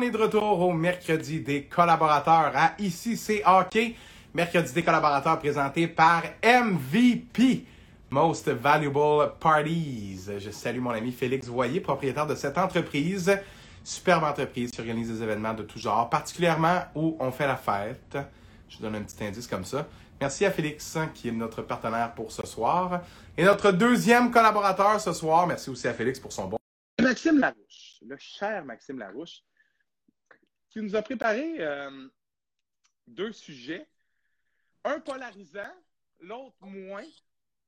on est de retour au mercredi des collaborateurs à Ici c'est. Mercredi des collaborateurs présenté par MVP, Most Valuable Parties. Je salue mon ami Félix Voyer, propriétaire de cette entreprise. Superbe entreprise qui organise des événements de tout genre, particulièrement où on fait la fête. Je donne un petit indice comme ça. Merci à Félix, qui est notre partenaire pour ce soir. Et notre deuxième collaborateur ce soir, merci aussi à Félix pour son bon. Maxime Larouche, le cher Maxime Larouche, qui nous a préparé euh, deux sujets, un polarisant, l'autre moins.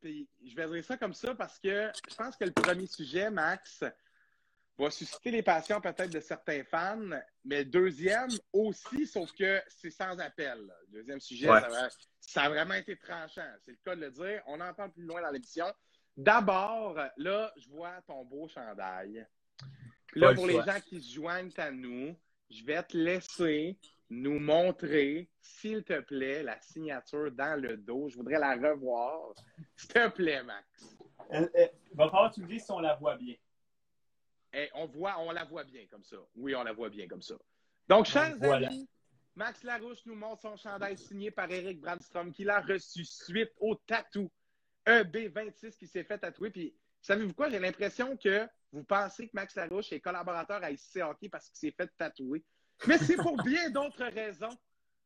Puis je vais dire ça comme ça parce que je pense que le premier sujet, Max, va susciter les passions peut-être de certains fans, mais le deuxième aussi, sauf que c'est sans appel. Le deuxième sujet, Ouais. ça, a vraiment été tranchant. C'est le cas de le dire. On en parle plus loin dans l'émission. D'abord, là, je vois ton beau chandail. Puis là, Pas le pour les gens qui se joignent à nous, je vais te laisser nous montrer, s'il te plaît, la signature dans le dos. Je voudrais la revoir. S'il te plaît, Max. Euh, euh, va falloir que tu me dises si on la voit bien. Eh, on, voit, on la voit bien comme ça. Oui, on la voit bien comme ça. Donc, chers Voilà. amis, Max Larouche nous montre son chandail signé par Eric Brandstrom qu'il a reçu suite au tatou EB26 qui s'est fait tatouer. Puis, savez-vous quoi? J'ai l'impression que vous pensez que Max Larouche est collaborateur à ICC Hockey parce qu'il s'est fait tatouer? Mais c'est pour bien d'autres raisons,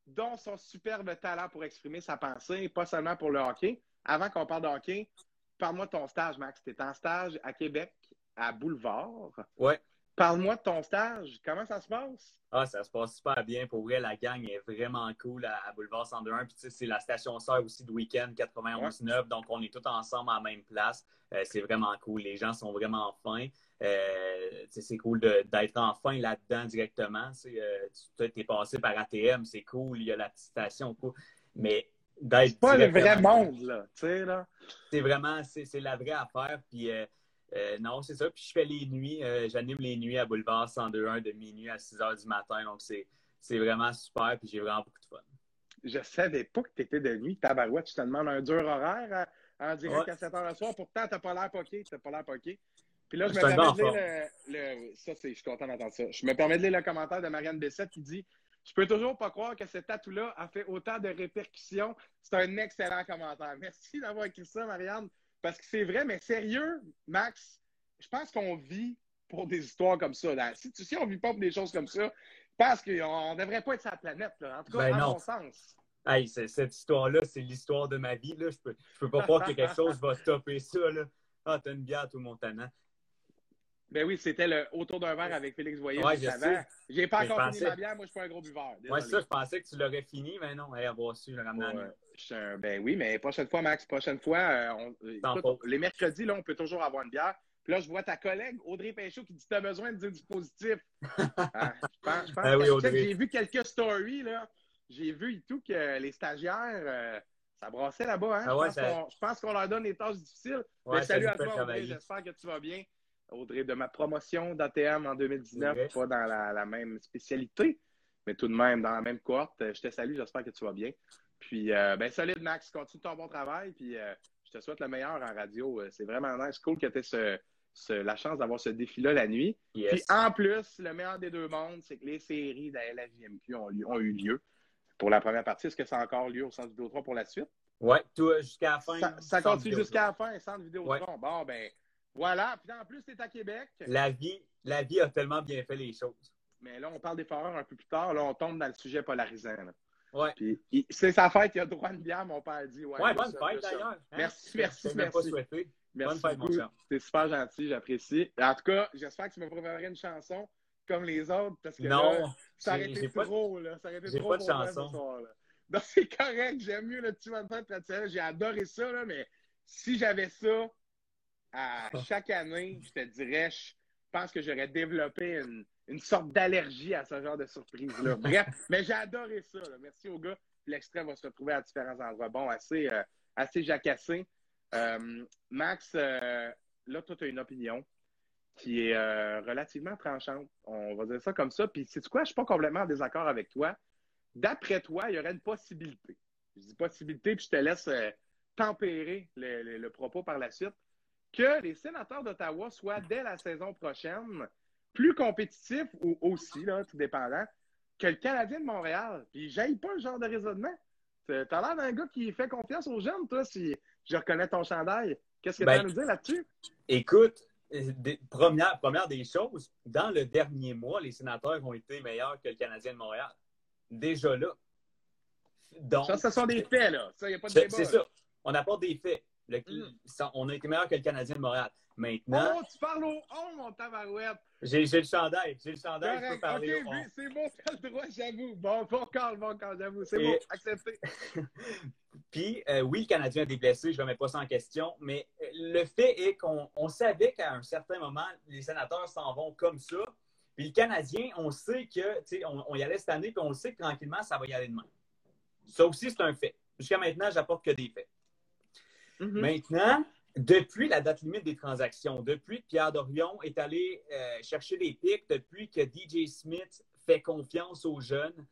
dont son superbe talent pour exprimer sa pensée, pas seulement pour le hockey. Avant qu'on parle de hockey, parle-moi de ton stage, Max. Tu en stage à Québec, à Boulevard. Ouais. Parle-moi de ton stage. Comment ça se passe? Ah, ça se passe super bien. Pour vrai, la gang est vraiment cool à, Boulevard 102.1. Puis, tu sais, c'est la station sœur aussi de week-end 91.9. Donc, on est tous ensemble à la même place. Euh, c'est vraiment cool. Les gens sont vraiment fins. Euh, tu sais, c'est cool d'être enfin là-dedans directement. Euh, tu es passé par ATM, c'est cool. Il y a la petite station, cool. Mais d'être. C'est pas le vrai monde, là. Tu sais, là. c'est vraiment, c'est c'est la vraie affaire. Puis euh, non, c'est ça. Puis je fais les nuits, euh, j'anime les nuits à Boulevard 102.1 de minuit à 6 heures du matin. Donc c'est vraiment super. Puis j'ai vraiment beaucoup de fun. Je savais pas que tu étais de nuit. Tabarouette, tu te demandes un dur horaire à- en direct Ouais. à 7 h le soir. Pourtant, t'as pas l'air poqué. T'as pas l'air poqué. Puis là, je me permets de lire le, le- Ça, c'est, je suis content d'entendre ça. Je me permets de lire le commentaire de Marianne Bessette qui dit Je peux toujours pas croire que ce tatou-là a fait autant de répercussions. C'est un excellent commentaire. Merci d'avoir écrit ça, Marianne. Parce que c'est vrai, mais sérieux, Max, je pense qu'on vit pour des histoires comme ça. là. Si, si on vit pas pour des choses comme ça, je pense qu'on ne devrait pas être sur la planète. Là. En tout cas, Ben à non. mon sens. Hey, cette histoire-là, c'est l'histoire de ma vie. Là. Je peux, je peux pas croire que quelque chose va stopper ça. Là. Ah, t'as une bière, tout mon tannant. Ben oui, c'était le autour d'un verre avec Félix Voyer Ouais, je sais. J'ai pas Mais encore fini ma bière, moi je suis pas un gros buveur. Moi, Désolé. ça, je pensais que tu l'aurais fini, mais non, hey, avoir su le ramener Ouais, je Ben oui, mais prochaine fois, Max, prochaine fois, euh, on- euh, écoute, les mercredis, là, on peut toujours avoir une bière. Puis là, je vois ta collègue Audrey Pinchot qui dit Tu as besoin de dire du positif. Ah, je pense, je pense oui, que-. J'ai vu quelques stories, là. J'ai vu et tout que les stagiaires, euh, ça brassait là-bas. Hein? Ah je, ouais, pense ça- qu'on- je pense qu'on leur donne des tâches difficiles. Ouais, Mais ça salut à toi, Audrey. J'espère que tu vas bien. Audrey, de ma promotion d'ATM en 2019, C'est pas dans la, la même spécialité, mais tout de même dans la même cohorte. Euh, Je te salue, j'espère que tu vas bien. Puis, euh, ben, solide, Max, continue ton bon travail. Puis, euh, je te souhaite le meilleur en radio. Euh, C'est vraiment nice, cool que tu aies ce, ce- la chance d'avoir ce défi-là la nuit. Yes. Puis, en plus, le meilleur des deux mondes, c'est que les séries de la ont, eu lieu pour la première partie. Est-ce que ça a encore lieu au Centre Vidéo 3 pour la suite? Euh, jusqu'à la fin. Ça, continue jusqu'à la fin, Centre Vidéo Ouais. 3. Bon, ben, voilà. Puis, en plus, tu es à Québec. La vie, la vie a tellement bien fait les choses. Mais là, on parle des foreurs un peu plus tard. Là, on tombe dans le sujet polarisant. là. Ouais. Puis, c'est sa fête, il a droit à une bière, mon père dit. Ouais, Ouais, bonne ça, fête d'ailleurs. Hein? Merci, merci, même pas merci. souhaité. Merci Bonne fête, mon beaucoup. cher. C'est super gentil, j'apprécie. En tout cas, j'espère que tu me préparerais une chanson comme les autres, parce que Non, là, ça aurait été trop, là. Ça aurait été trop pas de chanson. ce c'est correct, j'aime mieux le petit fête traditionnel. J'ai adoré ça, là, mais si j'avais ça à chaque année, je te dirais, je pense que j'aurais développé une, une sorte d'allergie à ce genre de surprise-là. Bref, mais j'ai adoré ça. là. Merci aux gars. L'extrait va se retrouver à différents endroits. Bon, assez, euh, assez jacassé. Euh, Max, euh, là, toi, tu as une opinion qui est relativement tranchante. On va dire ça comme ça. Puis, sais-tu quoi? Je suis pas complètement en désaccord avec toi. D'après toi, il y aurait une possibilité. Je dis possibilité, puis je te laisse tempérer le, le- le propos par la suite. Que les sénateurs d'Ottawa soient, dès la saison prochaine, plus compétitif ou aussi, là, tout dépendant, que le Canadien de Montréal. Puis j'aille pas le genre de raisonnement. T'as l'air d'un gars qui fait confiance aux jeunes, toi, si je reconnais ton chandail. Qu'est-ce que tu as à nous dire là-dessus? Écoute, première, première des choses, dans le dernier mois, les sénateurs ont été meilleurs que le Canadien de Montréal. Déjà là. Donc, ça, ce sont des faits, là. Ça, il n'y a pas de débat. C'est ça. On apporte des faits. Mm. on a été meilleur que le Canadien de Montréal. Maintenant. Oh, tu parles au on, mon tabarouette. J'ai le chandail. J'ai le chandail. Je peux parler okay, C'est bon, t'as le droit, j'avoue. Bon, bon call, bon call, j'avoue. C'est bon, accepté. Puis, euh, oui, le Canadien a des blessés, je ne remets pas ça en question, mais euh, le fait est qu'on savait qu'à un certain moment, les sénateurs s'en vont comme ça. Puis le Canadien, on sait que, tu sais, on, y allait cette année, puis on sait que tranquillement, ça va y aller demain. Ça aussi, c'est un fait. Jusqu'à maintenant, j'apporte que des faits. Mm-hmm. Maintenant, depuis la date limite des transactions, depuis que Pierre Dorion est allé euh, chercher des pics, depuis que DJ Smith fait confiance aux jeunes,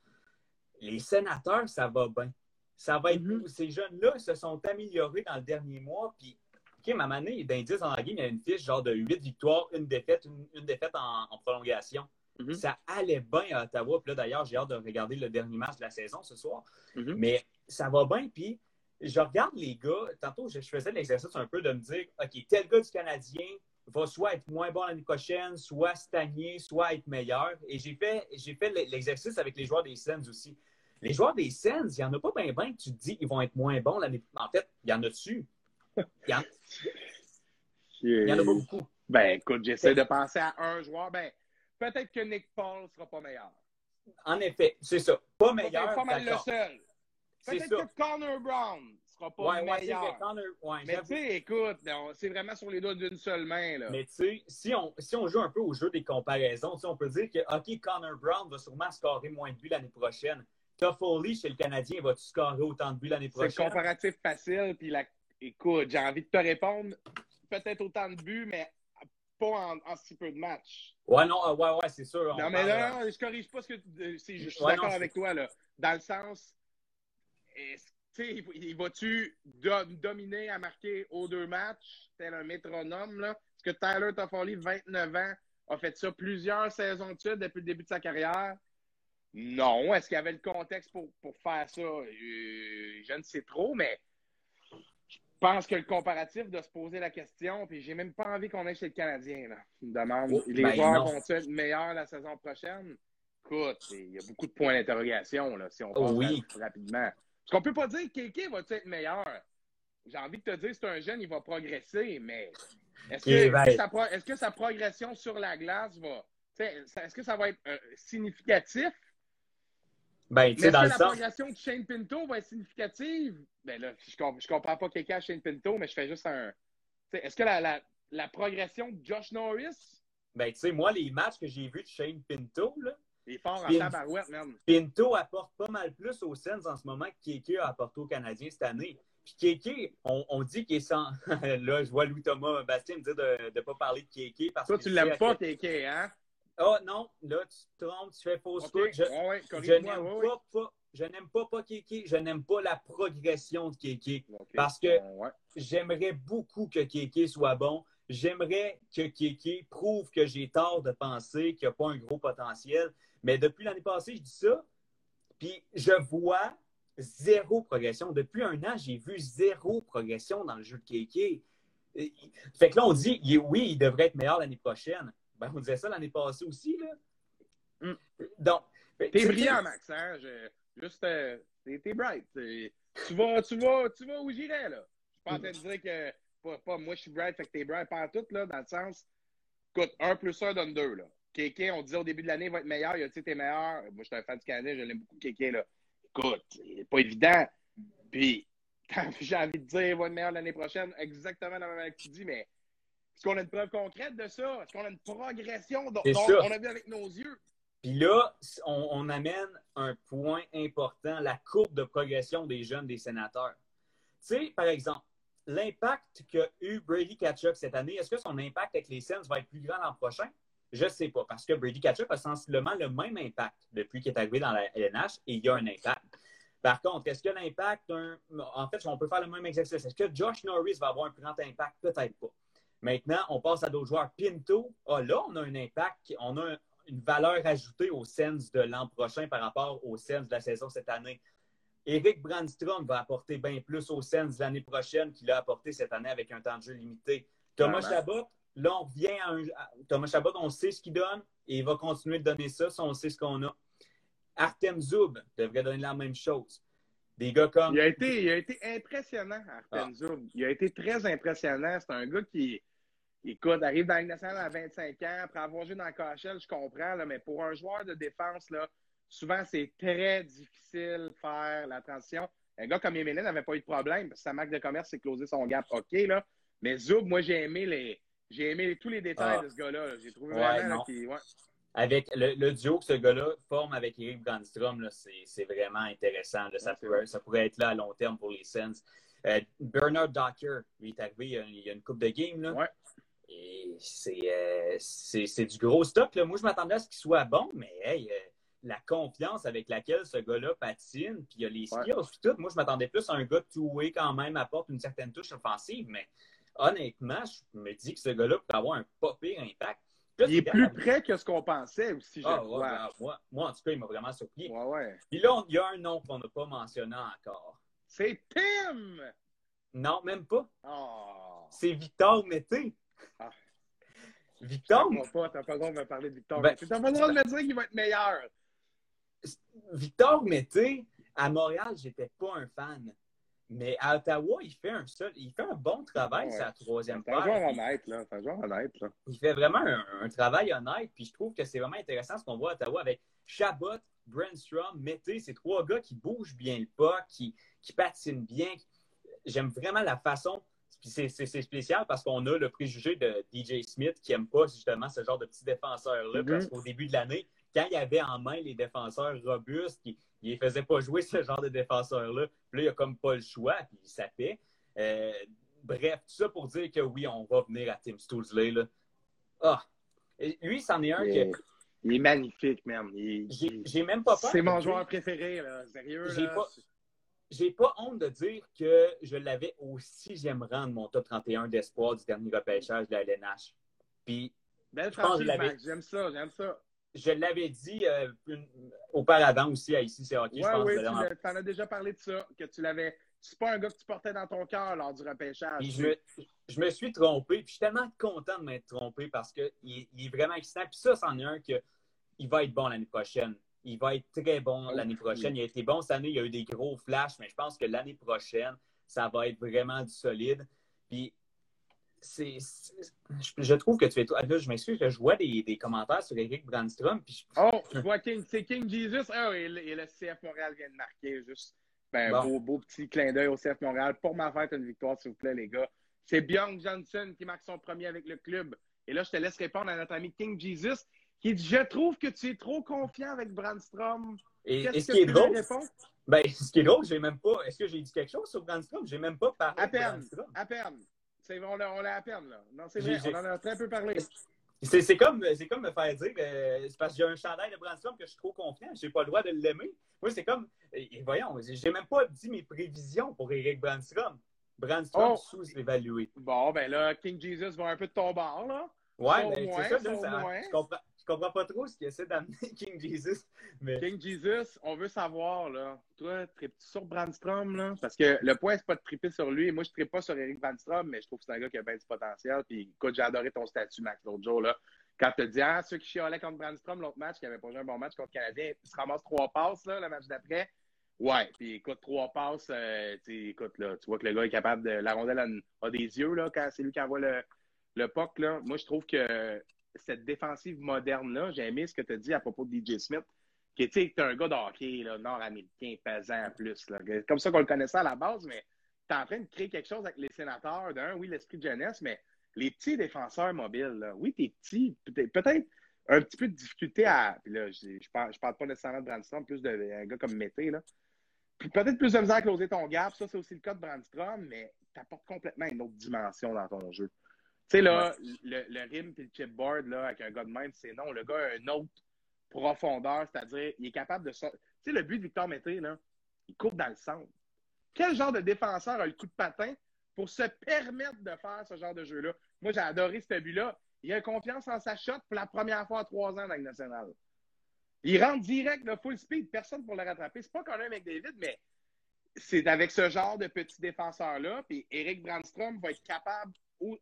les sénateurs, ça va bien. Ça va être mm-hmm. Ces jeunes-là se sont améliorés dans le dernier mois. Puis, OK, ma manée, d'indice dans la game, il y a une fiche genre de 8 victoires, une défaite, une, défaite en, prolongation. Mm-hmm. Ça allait bien à Ottawa. Puis là, d'ailleurs, j'ai hâte de regarder le dernier match de la saison ce soir. Mais ça va bien. Puis, je regarde les gars, tantôt, je, faisais l'exercice un peu de me dire, OK, tel gars du Canadien va soit être moins bon l'année prochaine, soit stagner, soit être meilleur. Et j'ai fait, j'ai fait l'exercice avec les joueurs des Sens aussi. Les joueurs des Sens, il n'y en a pas bien bien que tu te dis qu'ils vont être moins bons l'année En fait, il y en a dessus. Il y en, en a pas beaucoup. Ben, écoute, j'essaie de penser à un joueur. Ben, peut-être que Nick Paul ne sera pas meilleur. En effet, c'est ça. Pas meilleur. Pas mal le seul. Peut-être que Connor Brown sera pas ouais, meilleur. Ouais, Connor, ouais, mais tu sais, écoute, c'est vraiment sur les doigts d'une seule main. Là. Mais tu sais, si on, si on joue un peu au jeu des comparaisons, on peut dire que, OK, Connor Brown va sûrement scorer moins de buts l'année prochaine. Toffoli, chez le Canadien, va-tu scorer autant de buts l'année prochaine? C'est comparatif facile. Puis la... écoute, j'ai envie de te répondre, peut-être autant de buts, mais pas en, si peu de matchs. Ouais, non, euh, ouais, ouais, c'est sûr. Non, mais là, non, je corrige pas ce que. Je suis d'accord avec toi, là. Dans le sens, il, il va-tu dominer à marquer aux deux matchs, tel un métronome? Là? Est-ce que Tyler Toffoli, 29 ans, a fait ça plusieurs saisons de suite depuis le début de sa carrière? Non. Est-ce qu'il y avait le contexte pour, pour faire ça? Euh, je ne sais trop, mais je pense que le comparatif de se poser la question, puis j'ai même pas envie qu'on aille chez le Canadien. Là. demande oh, les ben joueurs vont-ils être meilleurs la saison prochaine? Écoute, il y a beaucoup de points d'interrogation si on oh, oui. rapidement. Parce qu'on peut pas dire que Kéké va être meilleur. J'ai envie de te dire, c'est un jeune, il va progresser, mais est-ce que, sa, progression sur la glace va. Est-ce que ça va être euh, significatif? Ben, est-ce que la progression de Shane Pinto va être significative? Ben là, je, je comprends pas Kéké à Shane Pinto, mais je fais juste un. Est-ce que la, la, progression de Josh Norris? Ben, tu sais, moi, les matchs que j'ai vus de Shane Pinto, là, il est fort en tabarouette, même. Pinto apporte pas mal plus aux Sens en ce moment que Kéké a apporté aux Canadiens cette année. Puis Kéké, on, dit qu'il est sans. là, je vois Louis-Thomas Bastien me dire de ne pas parler de Kéké. Parce Toi, tu l'aimes pas, Kéké, hein? Ah oh, non, là, tu te trompes, tu fais fausse okay. Je, je n'aime pas, pas, je n'aime pas, pas Kéké, je n'aime pas la progression de Kéké. Parce que j'aimerais beaucoup que Kéké soit bon. J'aimerais que Kéké prouve que j'ai tort de penser qu'il n'a pas un gros potentiel. Mais depuis l'année passée, je dis ça, puis je vois zéro progression. Depuis un an, j'ai vu zéro progression dans le jeu de Kéké. Fait que là, on dit, oui, il devrait être meilleur l'année prochaine. Ben, on disait ça l'année passée aussi, là. Mm. Donc. T'es brillant, Max, hein? juste, euh, t'es bright. Tu vas, tu, vas, tu vas où j'irais, là? Je suis pas en train de dire que, pas, moi, je suis bright, fait que t'es bright pas tout, là, dans le sens, écoute, un plus un donne deux, là. Kéké, on disait au début de l'année, va être meilleur. Il a, tu sais, t'es meilleur. Moi, je suis un fan du Canadien, je l'aime beaucoup, Kéké, là. Écoute, c'est pas évident. Puis, j'ai envie de dire, il va être meilleur l'année prochaine, exactement la même manière que tu dis, mais est-ce qu'on a une preuve concrète de ça? Est-ce qu'on a une progression dont, on a vu avec nos yeux? Puis là, on, amène un point important, la courbe de progression des jeunes des sénateurs. Tu sais, par exemple, l'impact qu'a eu Brady Ketchup cette année, est-ce que son impact avec les Sens va être plus grand l'an prochain? Je ne sais pas, parce que Brady Ketchup a sensiblement le même impact depuis qu'il est arrivé dans la LNH et il y a un impact. Par contre, est-ce que l'impact, en fait, on peut faire le même exercice. Est-ce que Josh Norris va avoir un plus grand impact? Peut-être pas. Maintenant, on passe à d'autres joueurs. Pinto, ah, là, on a un impact, on a une valeur ajoutée au Sens de l'an prochain par rapport au Sens de la saison cette année. Eric Brandstrom va apporter bien plus au Sens l'année prochaine qu'il a apporté cette année avec un temps de jeu limité. Thomas Chabot, là, on revient à un. Thomas Chabot, on sait ce qu'il donne et il va continuer de donner ça si on sait ce qu'on a. Artem Zoub devrait donner la même chose. Des gars comme. Il a été, il a été impressionnant, Artem ah. Zoub. Il a été très impressionnant. C'est un gars qui, écoute, arrive dans la nationale à 25 ans, après avoir joué dans le KHL, je comprends, là, mais pour un joueur de défense, là, souvent, c'est très difficile de faire la transition. Un gars comme Emile n'avait pas eu de problème parce que sa marque de commerce, c'est closer son gap. OK, là. Mais Zoub, moi, j'ai aimé les. J'ai aimé tous les détails ah. de ce gars-là. J'ai trouvé vraiment avec le, duo que ce gars-là forme avec Eric Brandstrom, c'est vraiment intéressant. ça, pourrait, être là à long terme pour les Sens. Euh, Bernard Docker, lui est arrivé il y a, une coupe de game. Là. Et euh, c'est du gros stock. Moi, je m'attendais à ce qu'il soit bon, mais hey, euh, la confiance avec laquelle ce gars-là patine, puis il y a les skills, tout. Moi, je m'attendais plus à un gars two-way quand même, apporte une certaine touche offensive, mais honnêtement, je me dis que ce gars-là peut avoir un pas pire impact il est plus près que ce qu'on pensait aussi, je ah, crois. Ben, moi, moi, en tout cas, il m'a vraiment surpris. Ouais, ouais. Puis là, il y a un nom qu'on n'a pas mentionné encore. C'est Tim! Non, même pas. Oh. C'est Victor Mété. Ah. Victor? T'as pas, pas le droit de me parler de Victor ben. T'as pas le droit de me dire qu'il va être meilleur. Victor Mété, à Montréal, j'étais pas un fan. Mais à Ottawa, il fait un seul, il fait un bon travail, sa troisième paire. C'est un joueur honnête, là. C'est un joueur honnête, là. Il fait vraiment un, travail honnête, puis je trouve que c'est vraiment intéressant ce qu'on voit à Ottawa avec Chabot, Brandstrom, Mété, ces trois gars qui bougent bien le pas, qui, qui patinent bien. J'aime vraiment la façon. C'est spécial parce qu'on a le préjugé de DJ Smith qui n'aime pas justement ce genre de petits défenseurs-là. Mm-hmm. Parce qu'au début de l'année, quand il avait en main les défenseurs robustes, qui il ne faisait pas jouer ce genre de défenseur-là. Puis là, il n'a comme pas le choix, puis il sapait. Euh, bref, tout ça pour dire que oui, on va venir à Tim Stoolsley. Là. Ah! lui, c'en est un qui. Il est magnifique, même. J'ai même pas peur. C'est mon joueur préféré, là. Sérieux. J'ai pas, honte de dire que je l'avais au sixième rang de mon top 31 d'espoir du dernier repêchage de la LNH. Puis. Belle J'aime ça, j'aime ça je l'avais dit euh, auparavant aussi à Ici, c'est hockey. Oui, oui, tu en as déjà parlé de ça, que tu l'avais. C'est pas un gars que tu portais dans ton cœur lors du repêchage. Je, me suis trompé, puis je suis tellement content de m'être trompé parce qu'il il est vraiment excitant. Puis ça, c'en est un que il va être bon l'année prochaine. Il va être très bon l'année prochaine. Il a été bon cette année, il y a eu des gros flashs, mais je pense que l'année prochaine, ça va être vraiment du solide. Puis c'est, je, trouve que tu es. Là, je m'excuse, je vois des, des, commentaires sur Eric Brandstrom. Puis Oh, je vois King, c'est King Jesus. Oh, et, le CF Montréal vient de marquer. Juste ben, beau, beau, petit clin d'œil au CF Montréal. Pour ma fête, une victoire, s'il vous plaît, les gars. C'est Bjorn Johnson qui marque son premier avec le club. Et là, je te laisse répondre à notre ami King Jesus qui dit Je trouve que tu es trop confiant avec Brandstrom. Et, ce qui est drôle, ben, ce qui est drôle, j'ai même pas. Est-ce que j'ai dit quelque chose sur Brandstrom? J'ai même pas parlé. À peine. À peine. C'est, on l'a à peine, là. Non, c'est vrai, on en a très peu parlé. C'est, comme, c'est comme me faire dire, euh, c'est parce que j'ai un chandail de Brandstrom que je suis trop confiant, j'ai pas le droit de l'aimer. Moi, c'est comme, et, voyons, j'ai même pas dit mes prévisions pour Eric Brandstrom. Brandstrom oh. sous-évalué. Bon, ben là, King Jesus va un peu de ton bord, là. Ouais, ben, c'est ça, ça je, comprends, je comprends pas trop ce qu'il essaie d'amener King Jesus. Mais... King Jesus, on veut savoir, là, toi, tripes-tu sur Brandstrom, là? Parce que le point, c'est pas de triper sur lui. Moi, je tripe pas sur Eric Brandstrom, mais je trouve que c'est un gars qui a bien du potentiel. Puis, écoute, j'ai adoré ton statut, Max, l'autre jour, là. Quand tu dis, ah, ceux qui chialaient contre Brandstrom, l'autre match, qui avait pas joué un bon match contre le Canadien, il se ramasse trois passes, là, le match d'après. Ouais, puis écoute, trois passes, euh, écoute, là, tu vois que le gars est capable de. La rondelle a, des yeux, là, quand c'est lui qui envoie le, le puck, là. Moi, je trouve que cette défensive moderne-là, j'ai aimé ce que tu as dit à propos de DJ Smith, qui est un gars de hockey nord-américain pesant plus. Là. Comme ça qu'on le connaissait à la base, mais tu es en train de créer quelque chose avec les sénateurs. D'un, oui, l'esprit de jeunesse, mais les petits défenseurs mobiles, là, oui, t'es petit, peut-être un petit peu de difficulté à. Là, je, je, parle, parle pas nécessairement de Brandstrom, plus d'un gars comme Mété, là. Peut-être plus de misère à closer ton gap, ça c'est aussi le cas de Brandstrom, mais tu apportes complètement une autre dimension dans ton jeu. Tu sais, là, le, le rim et le chipboard, là, avec un gars de même, c'est non. Le gars a une autre profondeur, c'est-à-dire, il est capable de. Tu sais, le but de Victor Mété, là, il coupe dans le centre. Quel genre de défenseur a le coup de patin pour se permettre de faire ce genre de jeu-là? Moi, j'ai adoré ce but-là. Il a confiance en sa shot pour la première fois en trois ans dans le national. Il rentre direct de full speed, personne pour le rattraper. C'est pas quand même avec David, mais c'est avec ce genre de petit défenseur-là. Puis Eric Brandstrom va être capable,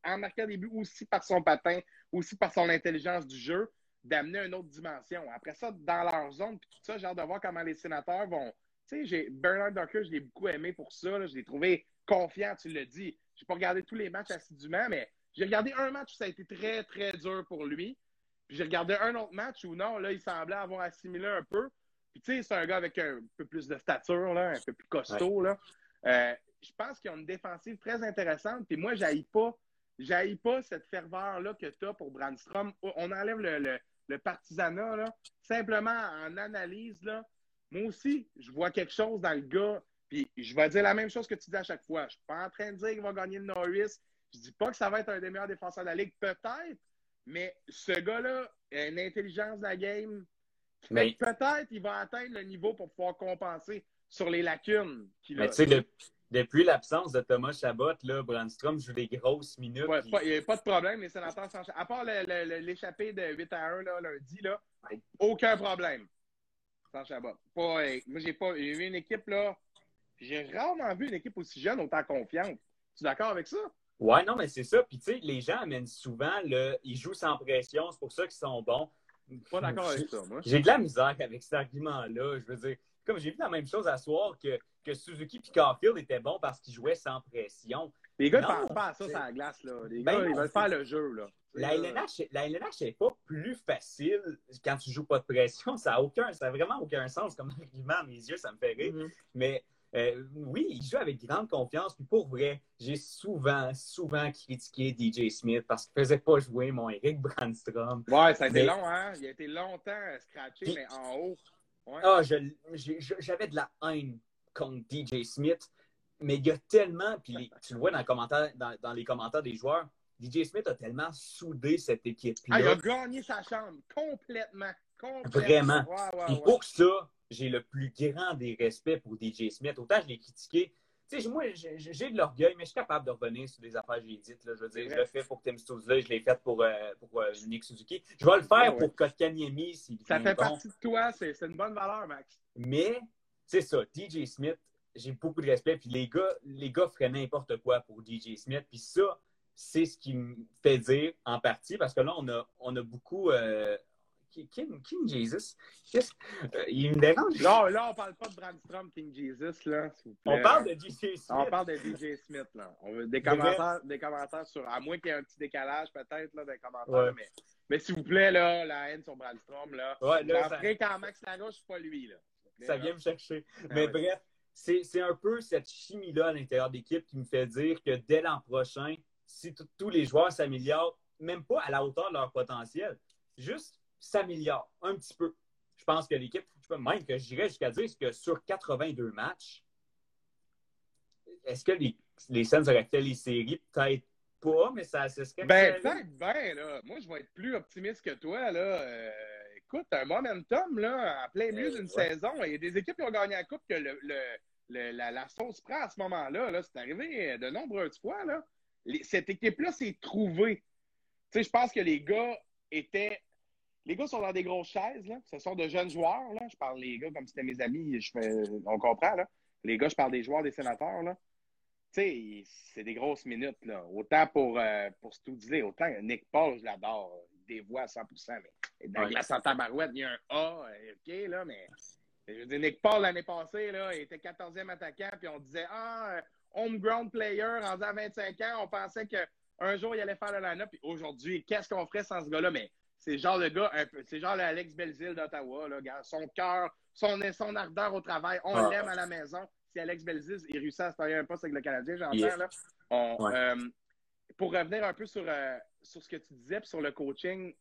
en marquant des buts aussi par son patin, aussi par son intelligence du jeu, d'amener une autre dimension. Après ça, dans leur zone, puis tout ça, j'ai hâte de voir comment les sénateurs vont. Tu sais, Bernard Docker, je l'ai beaucoup aimé pour ça. Je l'ai trouvé confiant, tu l'as dit. Je n'ai pas regardé tous les matchs assidûment, mais j'ai regardé un match où ça a été très, très dur pour lui. Puis j'ai regardé un autre match où non, là, il semblait avoir assimilé un peu. Puis tu sais, c'est un gars avec un peu plus de stature, là, un peu plus costaud. Là. Euh, je pense qu'ils ont une défensive très intéressante. Puis moi, j'aille pas, pas cette ferveur-là que tu as pour Brandstrom. On enlève le, le, partisanat, là. Simplement en analyse, là. Moi aussi, je vois quelque chose dans le gars. Puis je vais dire la même chose que tu dis à chaque fois. Je suis pas en train de dire qu'il va gagner le Norris. Je dis pas que ça va être un des meilleurs défenseurs de la Ligue, peut-être, mais ce gars-là a une intelligence de la game. Mais... Peut-être qu'il va atteindre le niveau pour pouvoir compenser sur les lacunes qu'il a. depuis l'absence de Thomas Chabot, là, Brandstrom joue des grosses minutes. il n'y a pas de problème, les sénateurs sans À part l'échappée de 8 à 1 là, lundi, là, aucun problème sans Chabot. Pas, moi, j'ai pas j'ai vu une équipe, là. J'ai rarement vu une équipe aussi jeune, autant confiante. Tu es d'accord avec ça? Ouais, non, mais c'est ça. Puis, tu sais, les gens amènent souvent, le, ils jouent sans pression, c'est pour ça qu'ils sont bons. Pas d'accord avec ça, moi. J'ai de la misère avec cet argument-là. Je veux dire, comme j'ai vu la même chose à soir que, que Suzuki et Carfield étaient bons parce qu'ils jouaient sans pression. Les gars ne pensent pas à ça sur la glace, là. Les ben gars, ils veulent faire le jeu, là. La LNH, la n'est pas plus facile quand tu joues pas de pression. Ça n'a aucun, ça a vraiment aucun sens comme argument à mes yeux, ça me fait rire. Mm-hmm. Mais euh, oui, il joue avec grande confiance. Puis pour vrai, j'ai souvent, souvent critiqué DJ Smith parce qu'il faisait pas jouer mon Eric Brandstrom. Ouais, ça a été long, hein? Il a été longtemps scratché, mais en haut. Ah, j'avais de la haine contre DJ Smith, mais il y a tellement, puis tu le vois dans, dans, dans les commentaires des joueurs, DJ Smith a tellement soudé cette équipe-là. Ah, il a gagné sa chambre complètement. complètement. Vraiment. Et pour ça, j'ai le plus grand des respects pour DJ Smith. Autant je l'ai critiqué. Tu sais, moi, j'ai de l'orgueil, mais je suis capable de revenir sur des affaires que j'ai dites. Là. Je veux dire, je le fais pour Tim Stouzla, je l'ai fait pour, euh, pour euh, Nick Suzuki. Je vais le faire pour Kotkaniemi. Ça fait partie de toi, c'est une bonne valeur, Max. Mais, c'est ça, DJ Smith, j'ai beaucoup de respect. Puis les gars, les gars feraient n'importe quoi pour DJ Smith. Puis ça, c'est ce qui me fait dire en partie, parce que là, on a, on a beaucoup. Euh, King, King, Jesus? Euh, il me dérange? Non, là, on parle pas de Brandstrom, King Jesus. Là, on parle de DJ Smith. On parle de DJ Smith. Là. On veut des, commentaires, des commentaires sur. À moins qu'il y ait un petit décalage, peut-être, là, des commentaires. Mais, mais s'il vous plaît, là, la haine sur Brandstrom. Là, ouais, là ça... quand Max Larouche, c'est pas lui. Là. Ça vient me chercher. Ah mais bref, c'est un peu cette chimie-là à l'intérieur d'équipe qui me fait dire que dès l'an prochain, si tous les joueurs s'améliorent, même pas à la hauteur de leur potentiel, juste s'améliorent un petit peu. Je pense que l'équipe, je peux même que j'irais jusqu'à dire que sur 82 matchs, est-ce que les, les Suns auraient fait les séries? Peut-être pas, mais ça, ce serait. Ben, peut-être bien, là. Moi, je vais être plus optimiste que toi, là. Euh, écoute, un momentum, là, en plein milieu d'une saison. Il y a des équipes qui ont gagné la Coupe que le, la, la, sauce prend à ce moment-là. Là. C'est arrivé de nombreuses fois, là cette équipe-là s'est trouvée. Tu sais, je pense que les gars étaient. Les gars sont dans des grosses chaises, là. Ce sont de jeunes joueurs, là. Je parle des gars comme si c'était mes amis, je on comprend, là. Les gars, je parle des joueurs des sénateurs, là. Tu sais, c'est des grosses minutes, là. Autant pour, euh, pour dire, autant Nick Paul, je l'adore. Il dévoie à 100% mais dans la Santa Barouette, il y a un A, euh, OK, là, mais. Je veux dire, Nick Paul, l'année passée, là, il était 14e attaquant, puis on disait, ah, homegrown player, rendu à 25 ans. On pensait qu'un jour, il allait faire le line-up. Puis aujourd'hui, qu'est-ce qu'on ferait sans ce gars-là? Mais c'est genre le gars, c'est genre le Alex Belzil d'Ottawa. Son cœur, son, son ardeur au travail, on ah. l'aime à la maison. Si Alex Belzil, il réussit à se faire un poste avec le Canadien, j'entends. là. Euh, pour revenir un peu sur, euh, sur ce que tu disais, puis sur le coaching,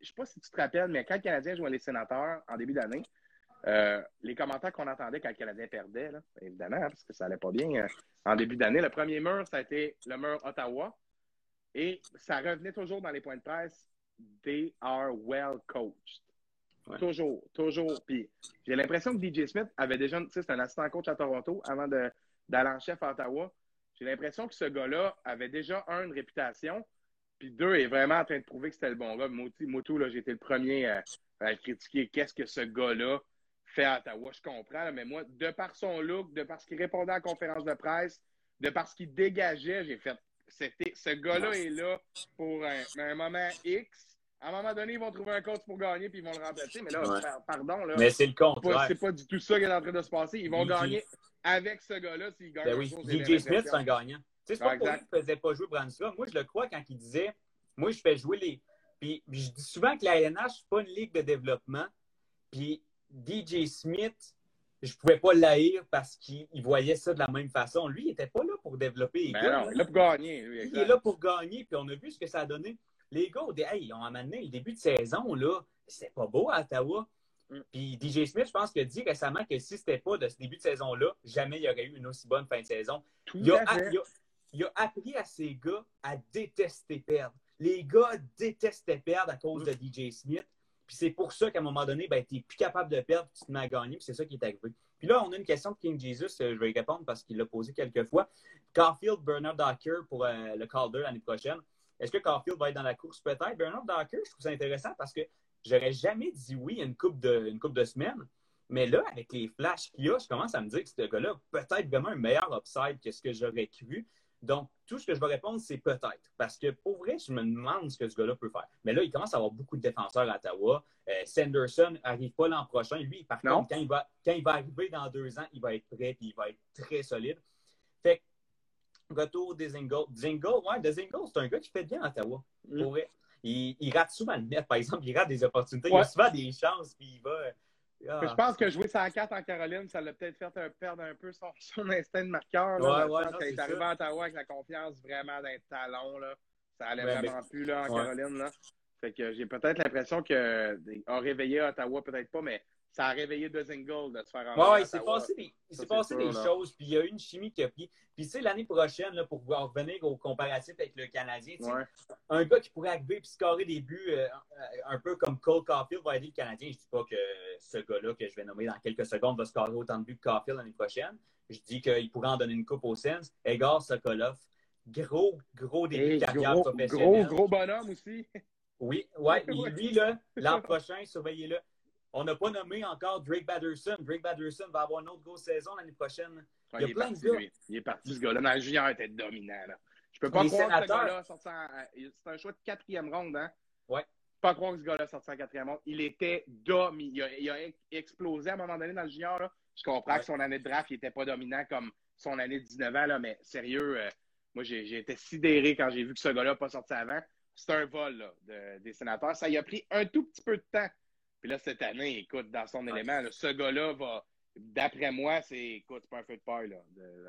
je ne sais pas si tu te rappelles, mais quand le Canadien jouait les sénateurs en début d'année, euh, les commentaires qu'on entendait quand le Canadien perdait, évidemment, hein, parce que ça n'allait pas bien euh, en début d'année. Le premier mur, ça a été le mur Ottawa. Et ça revenait toujours dans les points de presse. They are well coached. Toujours, toujours. Puis j'ai l'impression que DJ Smith avait déjà, tu sais, c'est un assistant coach à Toronto avant d'aller en chef à Ottawa. J'ai l'impression que ce gars-là avait déjà, un, une réputation, puis deux, est vraiment en train de prouver que c'était le bon gars. Motu, là, j'ai été le premier à, à critiquer qu'est-ce que ce gars-là fait à Ottawa. Je comprends, mais moi, de par son look, de par ce qu'il répondait à la conférence de presse, de par ce qu'il dégageait, j'ai fait. C'était, ce gars-là est là pour un, moment X. À un moment donné, ils vont trouver un coach pour gagner puis ils vont le remplacer. Mais là, pardon. Là, mais c'est le contraire. C'est pas du tout ça qui est en train de se passer. Ils vont gagner avec ce gars-là s'ils gagnent. Ben oui. DJ Smith, c'est un gagnant. Tu sais, c'est pas pour lui qu'il ne faisait pas jouer Branstra. Moi, je le crois quand il disait Moi, je fais jouer les. Puis je dis souvent que la NH, c'est pas une ligue de développement. Puis DJ Smith, je pouvais pas l'haïr parce qu'il voyait ça de la même façon. Lui, il n'était pas là pour développer ben gars. Non, il est là pour gagner. il est là pour gagner, puis on a vu ce que ça a donné. Les gars, ils ont amené le début de saison, là, c'était pas beau à Ottawa. Mm. Puis DJ Smith, je pense a dit récemment que si c'était pas de ce début de saison-là, jamais il y aurait eu une aussi bonne fin de saison. il, a, il, a, appris à ses gars à détester perdre. Les gars détestaient perdre à cause de DJ Smith. Puis c'est pour ça qu'à un moment donné, ben, tu n'es plus capable de perdre, tu te mets à gagner, puis c'est ça qui est arrivé. Puis là, on a une question de King Jesus, euh, je vais y répondre parce qu'il l'a posé quelques fois. Caulfield, Bernard Docker pour euh, le Calder l'année prochaine. Est-ce que Caulfield va être dans la course? Peut-être. Bernard Docker, je trouve ça intéressant parce que j'aurais jamais dit oui une coupe de, une coupe de semaines. Mais là, avec les flashs qu'il y a, je commence à me dire que ce gars-là peut-être vraiment un meilleur upside que ce que j'aurais cru. Donc, tout ce que je vais répondre, c'est peut-être. Parce que pour vrai, je me demande ce que ce gars-là peut faire. Mais là, il commence à avoir beaucoup de défenseurs à Ottawa. Euh, Sanderson n'arrive pas l'an prochain. Lui, par contre, quand il, va, quand il va arriver dans deux ans, il va être prêt et il va être très solide. Fait que, retour des Zingle. Zingle, ouais, de Zingle, c'est un gars qui fait bien à Ottawa. Mm. Pour. Il, il, rate souvent le net, par exemple. Il rate des opportunités. Il a souvent des chances, puis il va. Ah. Je pense que jouer 104 en Caroline, ça l'a peut-être fait perdre un peu son, instinct de marqueur. Ouais, ouais, il est, arrivé à Ottawa avec la confiance vraiment d'un talon. Là. Ça allait vraiment plus là, en Caroline. Là. Fait que j'ai peut-être l'impression qu'il a réveillé Ottawa, peut-être pas, mais ça a réveillé deux Zingle de se faire Ouais, ouais il s'est passé des, il s'est passé des choses, puis il y a eu une chimie qui a pris. Puis, tu sais, l'année prochaine, là, pour revenir au comparatif avec le Canadien, un gars qui pourrait arriver et scorer des buts euh, un peu comme Cole Caulfield va aider le Canadien. Je ne dis pas que ce gars-là, que je vais nommer dans quelques secondes, va scorer autant de buts que Caulfield l'année prochaine. Je dis qu'il pourrait en donner une coupe au Sens. Edgar Sokolov, gros, gros début de carrière gros, professionnelle. Gros, gros bonhomme aussi. Oui, ouais. lui, là, l'an prochain, surveillez-le. On n'a pas nommé encore Drake Batterson. Drake Batterson va avoir une autre grosse saison l'année prochaine. il y a il plein de gars. Il est parti, ce gars-là. Dans le junior, il était dominant. Là. Je peux pas croire que ce gars-là sorti en... C'est un choix de quatrième ronde, hein? Ouais. Je peux pas croire que ce gars-là sorti en quatrième ronde. Il était dominant. Il, a, explosé à un moment donné dans le junior. Là. Je comprends que son année de draft, il n'était pas dominant comme son année de 19 ans, là, mais sérieux, euh, moi, j'ai été sidéré quand j'ai vu que ce gars-là n'a pas sorti avant. C'est un vol là, de, des sénateurs. Ça y a pris un tout petit peu de temps puis là, cette année, écoute, dans son élément, ce gars-là va. D'après moi, c'est écoute, pas un feu de paille, là.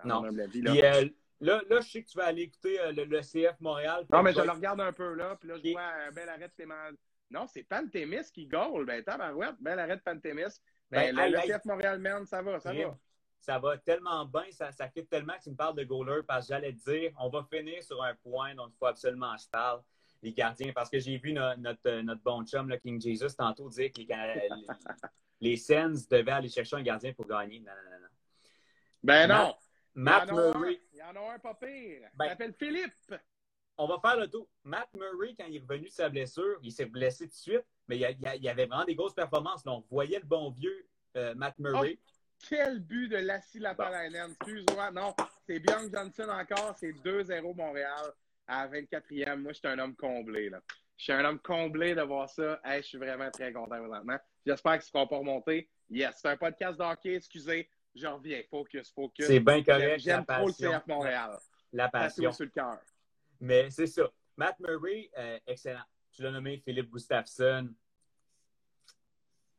non. là. Euh, là. là, je sais que tu vas aller écouter euh, le, CF Montréal. Non, mais je le regarde un peu, là. Puis là, je vois un bel arrêt de Clément. Non, c'est Pantémis qui goal. Ben, tabarouette, bel arrêt de Pantémis. Ben, ben le, CF Montréal, man, ça va, ça va. Ça va tellement bien, ça, ça quitte tellement que tu me parles de goaler parce que j'allais te dire, on va finir sur un point dont il faut absolument que je parle les gardiens. Parce que j'ai vu notre, euh, notre, bon chum, le King Jesus, tantôt dire que les, les Sens devaient aller chercher un gardien pour gagner. Non, non, non. Ben non. Matt, Murray. Il y en a un pas pire. il ben, s'appelle Philippe. On va faire le tour. Matt Murray, quand il est revenu de sa blessure, il s'est blessé tout de suite, mais il y, avait vraiment des grosses performances. Donc, vous voyez le bon vieux euh, Matt Murray. Oh, quel but de Lassie Lapalainen. Excuse-moi. Non, c'est Bjorn Johnson encore. C'est 2-0 Montréal à 24e. Moi, je suis un homme comblé. Là. Je suis un homme comblé de voir ça. je suis vraiment très content présentement. J'espère qu'ils ne seront pas remontés. Yes, c'est un podcast d'hockey. Excusez, je reviens. Focus, focus. C'est bien correct. J'aime trop le CF Montréal. La passion. sur le cœur. Mais c'est ça. Matt Murray, euh, excellent. Tu l'as nommé Philippe Gustafsson.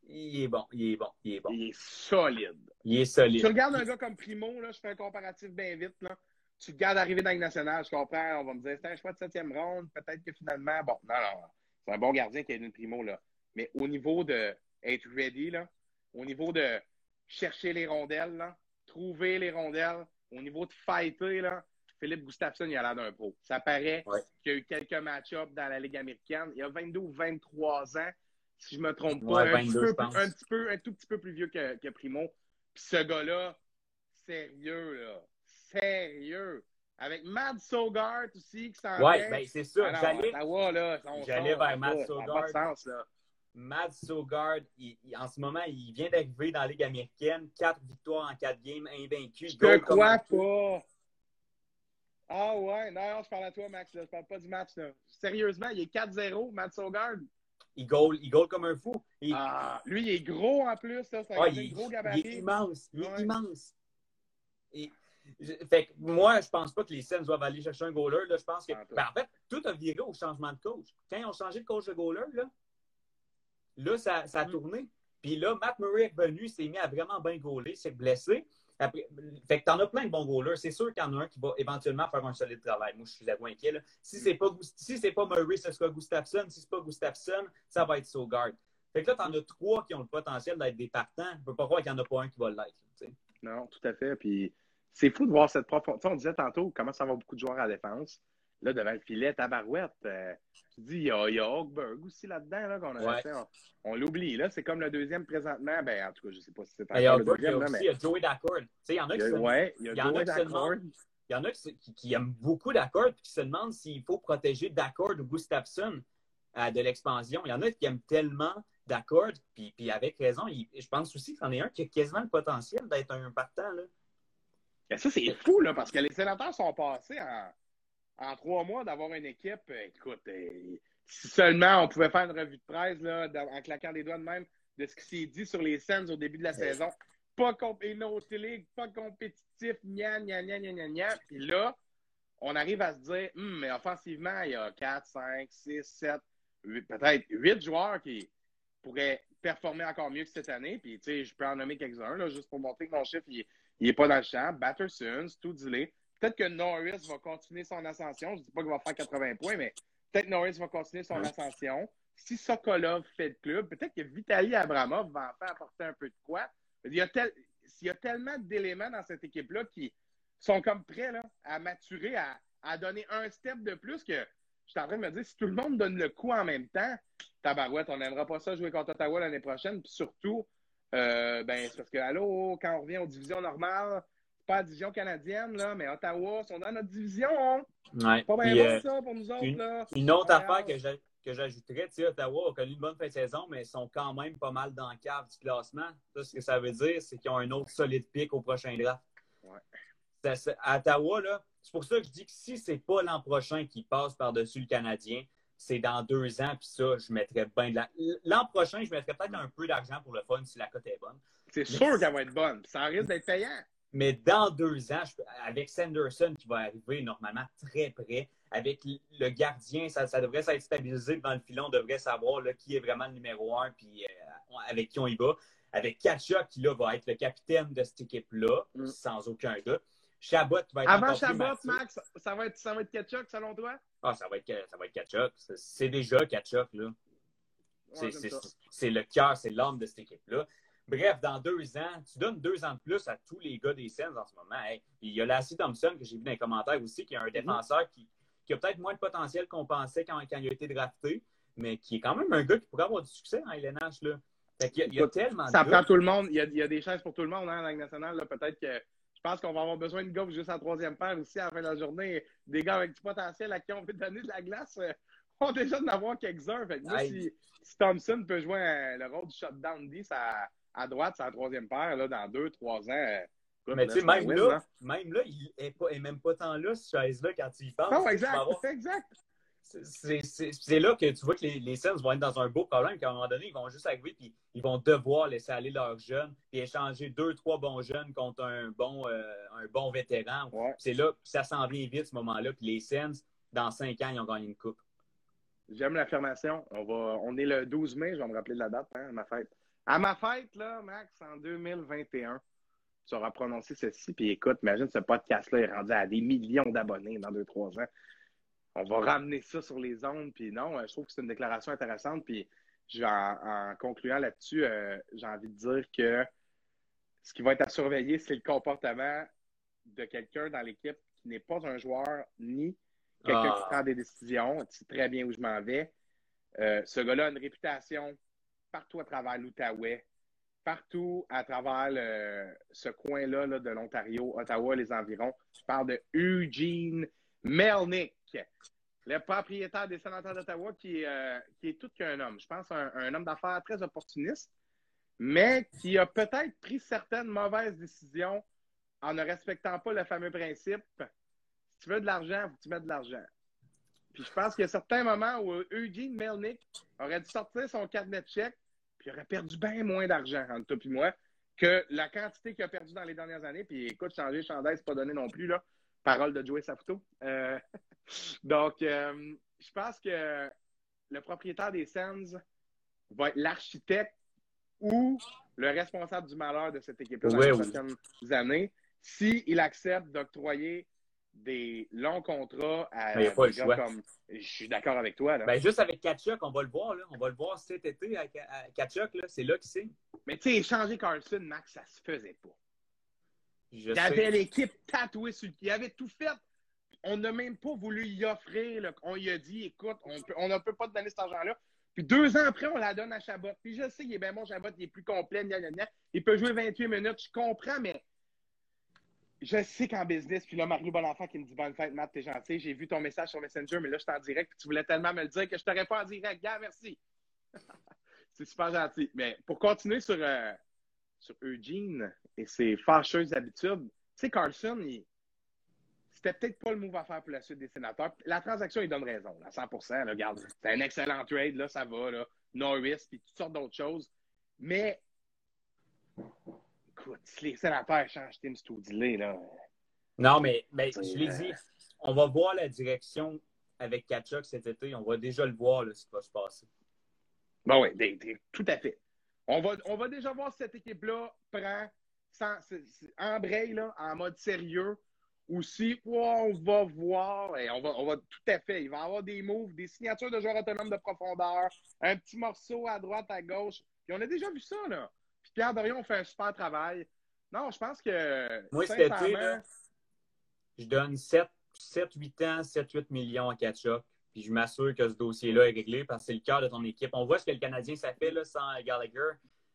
Il est bon, il est bon, il est bon. Il est solide. Il est solide. Tu regardes un gars comme Primo, là, je fais un comparatif bien vite. Là tu regardes arriver dans le national, je comprends, on va me dire, c'est un choix de septième ronde, peut-être que finalement, bon, non, non, c'est un bon gardien qui a une primo, là. Mais au niveau de être ready, là, au niveau de chercher les rondelles, là, trouver les rondelles, au niveau de fighter, là, Philippe Gustafsson, il a l'air d'un pro. Ça paraît qu'il y a eu quelques match-ups dans la Ligue américaine. Il a 22 ou 23 ans, si je ne me trompe pas. un, petit peu, un, tout petit peu plus vieux que, que Primo. Puis ce gars-là, sérieux, là sérieux. avec Matt Sogart aussi qui s'en Ouais, ben c'est. Ah non, J'allais vers ça pas de sens, là. Matt Sogard, il- il- en ce moment, il vient d'arriver dans la Ligue américaine. Quatre victoires en quatre games, invaincu. Je te crois un pas. Ah ouais, non, je parle à toi, Max, là. je parle pas du match. Là. Sérieusement, il est 4-0, Matt Sogard. Il goal, il goal comme un fou. Il, Ah, lui, il est gros en plus, là. Un ah, il, gros il gabarit. est immense. Il est Ouais. immense. Et, fait que moi, je pense pas que les Sens doivent aller chercher un goaler. Là. Je pense que. Ben, en fait, tout a viré au changement de coach. Quand ils ont changé de coach de goaler, là, là ça, ça a Mm. tourné. Puis là, Matt Murray est revenu, s'est mis à vraiment bien goaler, s'est blessé. Après, fait que t'en as plein de bons goalers. C'est sûr qu'il y en a un qui va éventuellement faire un solide travail. Moi, je suis zéro inquiet. là. Si c'est pas, si c'est pas Murray, ce sera Gustafsson. Si c'est pas Gustafsson, ça va être Sogard. Fait que là, t'en as trois qui ont le potentiel d'être des partants. Je peux pas croire qu'il n'y en a pas un qui va l'être. Non, tout à fait. Puis c'est fou de voir cette profondeur. On disait tantôt comment ça va beaucoup de joueurs à la défense. Là, devant le filet, tabarouette. euh, tu dis, il y a, il y a Hogberg aussi là-dedans, là, qu'on a Ouais. fait. On, on l'oublie. Là, c'est comme le deuxième présentement. Ben, en tout cas, je sais pas si c'est encore le Albert, il y a deuxième, aussi mais. il y a Joey Dacord. Tu sais, il y en a qui il y en a qui se Dacord. demandent- il y en a qui, se- qui- qui aiment beaucoup D'accord et qui se demandent s'il faut protéger D'accord ou Gustafsson euh, de l'expansion. Il y en a qui aiment tellement D'accord, puis, puis avec raison. il- je pense aussi qu'il y en a un qui a quasiment le potentiel d'être un partant. Là. Ça, c'est fou, là, parce que les sénateurs sont passés en, en trois mois d'avoir une équipe. euh, écoute, euh, si seulement on pouvait faire une revue de presse, là, dans- en claquant des doigts de même, de ce qui s'est dit sur les scènes au début de la saison. Pas comp et no télé, pas compétitif, gna, gna, gna, gna, gna, gna. Puis là, on arrive à se dire, Hum, mais offensivement, il y a 4, 5, 6, 7, 8, peut-être 8 joueurs qui pourraient performer encore mieux que cette année. Puis, tu sais, je peux en nommer quelques-uns, là, juste pour montrer que mon chiffre, il, il est pas dans le champ. Batterson, Studley. Peut-être que Norris va continuer son ascension. Je dis pas qu'il va faire 80 points, mais peut-être Norris va continuer son ascension. Si Sokolov fait le club, peut-être que Vitaly Abramov va enfin apporter un peu de quoi. Il y a, tel- il y a tellement d'éléments dans cette équipe-là qui sont comme prêts là, à maturer, à, à donner un step de plus que je suis en train de me dire, si tout le monde donne le coup en même temps, tabarouette, on n'aimera pas ça jouer contre Ottawa l'année prochaine. Puis surtout, euh, ben, c'est parce que, allô, quand on revient aux divisions normales, pas la division canadienne, là, mais Ottawa sont dans notre division. hein. Ouais. Pas bien euh, ça, pour nous autres, une- là. Une autre affaire que j'ai- que j'ajouterais, tu sais, Ottawa a connu une bonne fin de saison, mais ils sont quand même pas mal dans le cave du classement. Ça, ce que ça veut dire, c'est qu'ils ont un autre solide pic au prochain draft. Ça, à Ottawa, là, c'est pour ça que je dis que si c'est pas l'an prochain qui passe par-dessus le Canadien, c'est dans deux ans, puis ça, je mettrais bien de la... L'an prochain, je mettrais peut-être un peu d'argent pour le fun si la cote est bonne. C'est sûr qu'elle va être bonne. Ça risque d'être payant. Mais dans deux ans, je avec Sanderson qui va arriver normalement très près, avec le gardien, ça, ça devrait s'être stabilisé devant le filon, on devrait savoir là, qui est vraiment le numéro un puis euh, avec qui on y va. Avec Kachuk qui là, va être le capitaine de cette équipe-là, Mm. sans aucun doute. Chabot va être Avant Chabot. Max, ça va être, ça va être Ketchuk, selon toi? Ah, ça va être, ça va être Kachuk. C'est- déjà Kachuk, là. C'est- Ouais, le cœur, c'est l'âme de cette équipe-là. Bref, dans deux ans, tu donnes deux ans de plus à tous les gars des scènes en ce moment. Hey, il y a Lassie Thompson que j'ai vu dans les commentaires aussi, qui est un Mhm. défenseur qui, qui a peut-être moins de potentiel qu'on pensait quand, quand il a été drafté, mais qui est quand même un gars qui pourrait avoir du succès en LNH. Là. Fait qu'il y a, il y a tellement Ça de prend tout le monde. Il y a, il y a des chances pour tout le monde hein, la Ligue nationale. là. Peut-être que pense qu'on va avoir besoin de gars juste en troisième paire aussi à la fin de la journée. Des gars avec du potentiel à qui on veut donner de la glace. euh, ont déjà d'en avoir quelques-uns. Fait que moi, si, si Thompson peut jouer euh, le rôle du shutdown 10 à, à droite, la troisième paire là, dans deux, trois ans. euh, Mais tu sais, même là, hein. même là, il est, pas, il est même pas tant là, ce chaise-là, quand tu y penses. Non, avoir- Exact. C'est- là que tu vois que les, les Sens vont être dans un beau problème, qu'à un moment donné, ils vont juste arriver puis ils vont devoir laisser aller leurs jeunes et échanger deux, trois bons jeunes contre un bon, euh, un bon vétéran. Ouais. C'est là, puis ça s'en vient vite ce moment-là. Puis les Sens, dans cinq ans, ils ont gagné une coupe. J'aime l'affirmation. On va, on est le 12 mai, je vais me rappeler de la date, hein, à ma fête. À ma fête, là, Max, en 2021, tu auras prononcé ceci. Puis écoute, imagine ce podcast-là est rendu à des millions d'abonnés dans 2-3 ans. On va ramener ça sur les ondes. Puis non, euh, je trouve que c'est une déclaration intéressante. Puis en, en concluant là-dessus, euh, j'ai envie de dire que ce qui va être à surveiller, c'est le comportement de quelqu'un dans l'équipe qui n'est pas un joueur ni quelqu'un Ah. qui prend des décisions. Tu sais très bien où je m'en vais. Euh, ce gars-là a une réputation partout à travers l'Outaouais partout à travers le- ce coin-là là, de l'Ontario, Ottawa, les environs. Je parle de Eugene Melnick, le propriétaire des sénateurs d'Ottawa qui, euh, qui est tout qu'un homme. Je pense un, un homme d'affaires très opportuniste, mais qui a peut-être pris certaines mauvaises décisions en ne respectant pas le fameux principe si tu veux de l'argent, faut que tu mettes de l'argent. Puis je pense qu'il y a certains moments où Eugene Melnick aurait dû sortir son carnet de chèque, puis il aurait perdu bien moins d'argent entre toi et moi que la quantité qu'il a perdu dans les dernières années. Puis écoute, changer de c'est pas donné non plus, là. Parole de Joey Saputo. Euh, donc, euh, je pense que le propriétaire des Sands va être l'architecte ou le responsable du malheur de cette équipe-là dans Ouais, les oui. prochaines années s'il accepte d'octroyer des longs contrats à pas des choix. comme. Je suis d'accord avec toi. Là. Ben, juste avec Kachuk, on va le voir. Là. On va le voir cet été à, à Kachuk. là. C'est là qu'il signe. Mais tu sais, échanger Carlson, Max, ça se faisait pas. Je Il sais. avait l'équipe tatouée sur le Il avait tout fait. On n'a même pas voulu y offrir. là. On lui a dit, écoute, on on ne peut pas te donner cet argent-là. Puis deux ans après, on la donne à Chabot. Puis je sais qu'il est bien bon, Chabot, il est plus complet, gna, gna, gna. Il peut jouer 28 minutes, je comprends, mais je sais qu'en business, puis là, Mario Bonenfant qui me dit Bonne fête, Matt, t'es gentil. J'ai vu ton message sur Messenger, mais là, je suis en direct, puis tu voulais tellement me le dire que je t'aurais pas en direct. Gars, merci. C'est super gentil. Mais pour continuer sur, euh, sur Eugene et ses fâcheuses habitudes, tu sais, Carlson, il- c'était peut-être pas le move à faire pour la suite des sénateurs. La transaction, il donne raison, à 100 là, Regarde, c'est un excellent trade, là, ça va, là. Norris, puis toutes sortes d'autres choses. Mais, écoute, si les sénateurs changent Tim Stoudilé, là, Non, mais, mais je l'ai euh, dit, on va voir la direction avec Kachuk cet été. On va déjà le voir, là, ce qui va se passer. Ben oui, tout à fait. On va, on va déjà voir si cette équipe-là prend, sans, embraye là, en mode sérieux, ou si on va voir, et on va, on va tout à fait, il va y avoir des moves, des signatures de joueurs autonomes de profondeur, un petit morceau à droite, à gauche. Puis on a déjà vu ça, là. Puis Pierre Dorion fait un super travail. Non, je pense que. Moi, cet été, là, je donne 7, 7 8 ans, 7-8 millions à Kachuk. Puis je m'assure que ce dossier-là est réglé parce que c'est le cœur de ton équipe. On voit ce que le Canadien, ça fait là, sans Gallagher.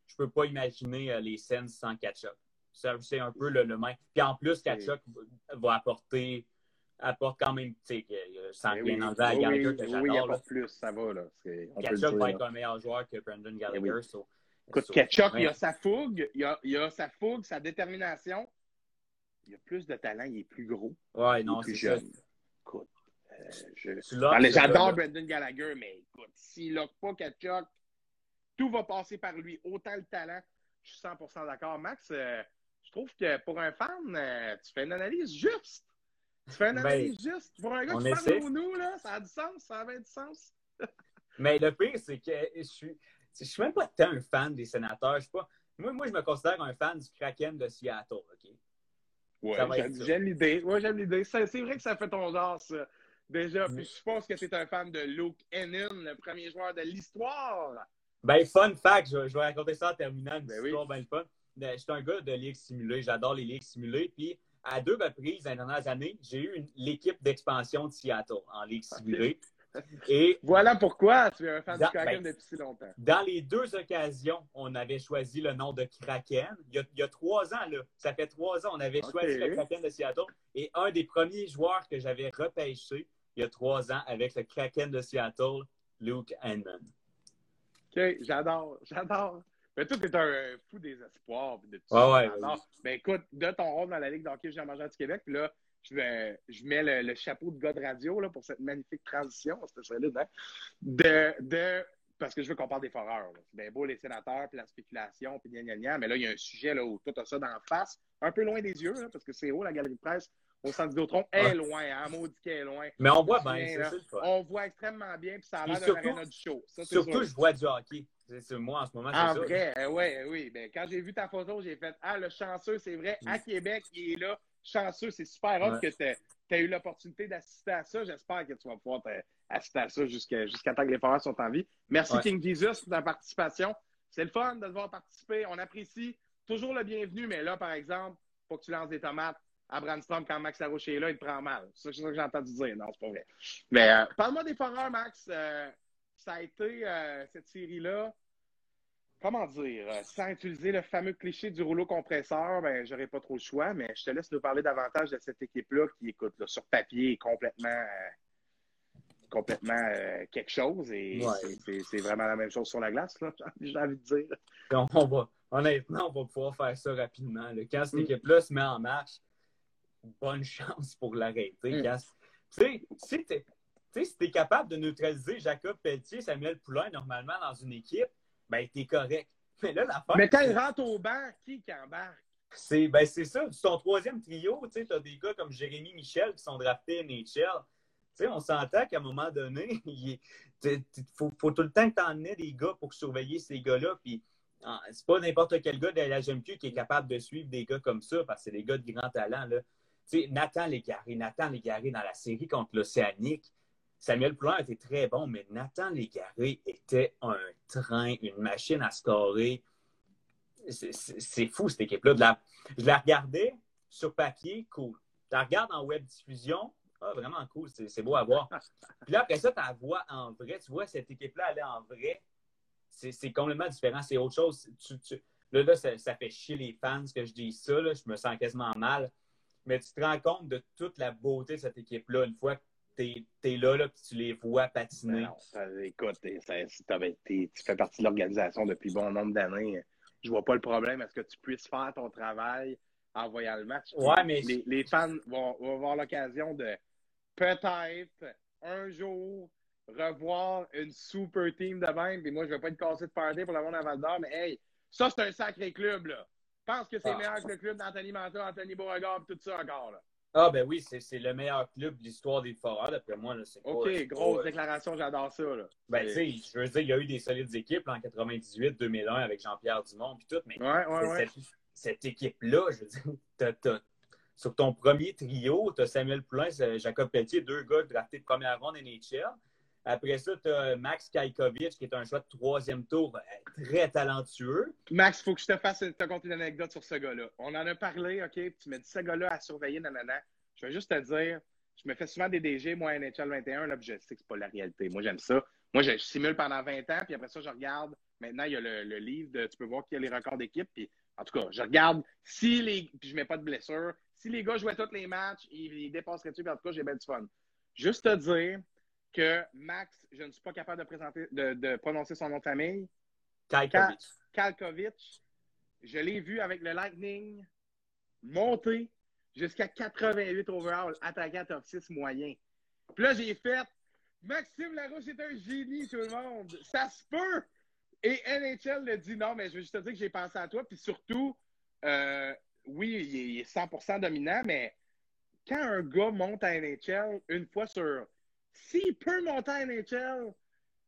Je peux pas imaginer euh, les scènes sans Kachuk. C'est un peu le, le même. Puis en plus, Kachuk va apporter apporte quand même, tu sais, euh, sans ben rien oui, enlever à oui, Gallagher oui, que oui, il j'adore. là. apporte plus, ça va, là. On Kachuk va être un meilleur joueur que Brandon Gallagher. oui. so- Écoute, so- Ketchup, il a sa fougue, il a, il a sa fougue, sa détermination. Il a plus de talent, il est plus gros, Ouais, il non, c'est ça. Écoute, euh, ce J'adore. Brendan Gallagher, mais écoute, s'il n'a pas Ketchup, tout va passer par lui. Autant le talent, je suis 100% d'accord. Max, euh, je trouve que pour un fan, euh, tu fais une analyse juste. Tu fais une Ben, analyse juste. Pour un gars qui parle nous, là, ça a du sens, ça avait du sens. Mais le pire, c'est que je suis, je suis même pas tant un fan des sénateurs. Je suis pas, moi, moi, je me considère un fan du Kraken de Seattle. OK? Ouais, j'aime l'idée. Ouais, j'aime l'idée. C'est vrai que ça fait ton genre, ça. Déjà, Mm. puis je suppose que c'est un fan de Luke Hennon, le premier joueur de l'histoire. Ben, fun fact, je, je vais raconter ça en terminant. Une Ben oui. histoire fun. Ben, Je suis un gars de ligues simulées. J'adore les ligues simulées. Puis, à deux reprises dans les dernières années, j'ai eu l'équipe d'expansion de Seattle en ligue simulée. Et Voilà pourquoi tu es un fan Dans- du Kraken ben, depuis si longtemps. Dans les deux occasions, on avait choisi le nom de Kraken. Il y a, il y a trois ans, là. Ça fait trois ans, on avait choisi le Kraken de Seattle. Et un des premiers joueurs que j'avais repêché il y a trois ans avec le Kraken de Seattle, Luke Hanman. OK, j'adore, j'adore. Mais toi, t'es un fou des espoirs. de tout Ouais, j'adore. Ben écoute, de ton rôle dans la Ligue d'hockey junior majeur du Québec, puis là, je, vais, je mets le, le chapeau de gars de radio là, pour cette magnifique transition. C'était solide, hein? De, de, parce que je veux qu'on parle des foreurs. C'est bien beau les sénateurs, puis la spéculation, puis gna gna gna, mais là, il y a un sujet là, où tout a ça d'en face, un peu loin des yeux, là, parce que c'est haut, la galerie de presse, au centre Vidéotron, est Ouais. loin, hein, maudit qu'elle est loin. Mais on voit bien, c'est ça le fun. On voit extrêmement bien, puis ça a l'air d'un aréna du show. Ça, Surtout, sûr. je vois du hockey. C'est moi en ce moment, c'est En ça. vrai, euh, ouais, oui. Ben, quand j'ai vu ta photo, j'ai fait Ah, le chanceux, c'est vrai, à Mm. Québec, il est là. Chanceux, c'est super hot Ouais. que tu as eu l'opportunité d'assister à ça. J'espère que tu vas pouvoir te- assister à ça jusqu'à jusqu'à temps que les foreurs sont en vie. Merci Ouais. King Jesus pour ta participation. C'est le fun de te voir participer. On apprécie toujours le bienvenu, mais là, par exemple, faut que tu lances des tomates à Brandstrom quand Max Laroche est là, il te prend mal. C'est ça que j'ai entendu dire. Non, c'est pas vrai. Mais euh, parle-moi des foreurs, Max. Euh, ça a été euh, cette série-là. comment dire, euh, sans utiliser le fameux cliché du rouleau compresseur, ben, j'aurais pas trop le choix, mais je te laisse nous parler davantage de cette équipe-là qui, écoute, là, sur papier, est complètement, complètement euh, quelque chose et c'est vraiment la même chose sur la glace, j'ai envie de dire. On, va, honnêtement, on va pouvoir faire ça rapidement. Quand cette mm. équipe-là se met en marche, bonne chance pour l'arrêter. Mm. Tu sais, si tu es capable de neutraliser Jacob Pelletier, Samuel Poulain, normalement, dans une équipe, ben, t'es correct. Mais là, la Mais quand il rentre au banc, qui qui embarque? C'est ben, ça. Son troisième trio, tu as des gars comme Jérémy Michel qui sont draftés NHL. sais, on s'entend qu'à un moment donné, il faut, faut, tout le temps que tu en aies des gars pour surveiller ces gars-là. Puis ah, c'est pas n'importe quel gars de la GMQ qui est capable de suivre des gars comme ça, parce que c'est des gars de grand talent. Là. Nathan Légaré, Nathan Légaré dans la série contre l'Océanique, Samuel Poulin était très bon, mais Nathan Légaré était un train, une machine à scorer. C'est fou, cette équipe-là. Je la regardais sur papier, cool. Tu la regardes en web diffusion, ah, vraiment cool, c'est beau à voir. Puis là, après ça, tu la vois en vrai. Tu vois cette équipe-là aller en vrai. C'est complètement différent. C'est autre chose. là, là ça, fait chier les fans que je dis ça. Je me sens quasiment mal. Mais tu te rends compte de toute la beauté de cette équipe-là une fois que tu es, là, là puis tu les vois patiner. Non, écoute, tu fais partie de l'organisation depuis bon nombre d'années. Je vois pas le problème à ce que tu puisses faire ton travail en voyant le match? Ouais, mais... les, fans vont, avoir l'occasion de peut-être un jour revoir une super team de même. Puis moi, je vais pas être cassé de party pour le monde à Val d'Or, mais hey, ça, c'est un sacré club, là. Je pense que c'est ah. meilleur que le club d'Anthony Manta, Anthony Beauregard tout ça encore, là. Ah, ben oui, c'est le meilleur club de l'histoire des Foreurs, d'après moi. Là, OK, grosse déclaration, j'adore ça. Là. Ben, tu sais, je veux dire, il y a eu des solides équipes en 98, 2001 avec Jean-Pierre Dumont et tout, mais ouais, ouais, ouais. cette, équipe-là, je veux dire, sur ton premier trio, tu as Samuel Poulin, Jacob Pelletier, deux gars draftés de première ronde NHL. Après ça, tu as Max Kajkovic, qui est un choix de troisième tour, euh, très talentueux. Max, il faut que je te fasse te conter une anecdote sur ce gars-là. On en a parlé, OK? Tu me dis ce gars-là à surveiller, nanana. Je vais juste te dire, je me fais souvent des DG, moi, NHL 21, là, puis je sais que c'est pas la réalité. Moi, j'aime ça. Moi, je, simule pendant 20 ans, puis après ça, je regarde. Maintenant, il y a le, livre de, tu peux voir qu'il y a les records d'équipe, puis en tout cas, je regarde si les, puis je mets pas de blessure. Si les gars jouaient tous les matchs, ils, ils dépasseraient-tu, puis en tout cas, j'ai bien du fun. Juste te dire, que Max, je ne suis pas capable de, présenter, de, prononcer son nom de famille. Kalkovic. Kalkovic. Je l'ai vu avec le Lightning monter jusqu'à 88 overall, attaquant top 6 moyen. Puis là, j'ai fait Maxime Larouche est un génie, tout le monde. Ça se peut. Et NHL le dit non, mais je veux juste te dire que j'ai pensé à toi. Puis surtout, euh, oui, il est 100% dominant, mais quand un gars monte à NHL une fois sur s'il peut monter à NHL,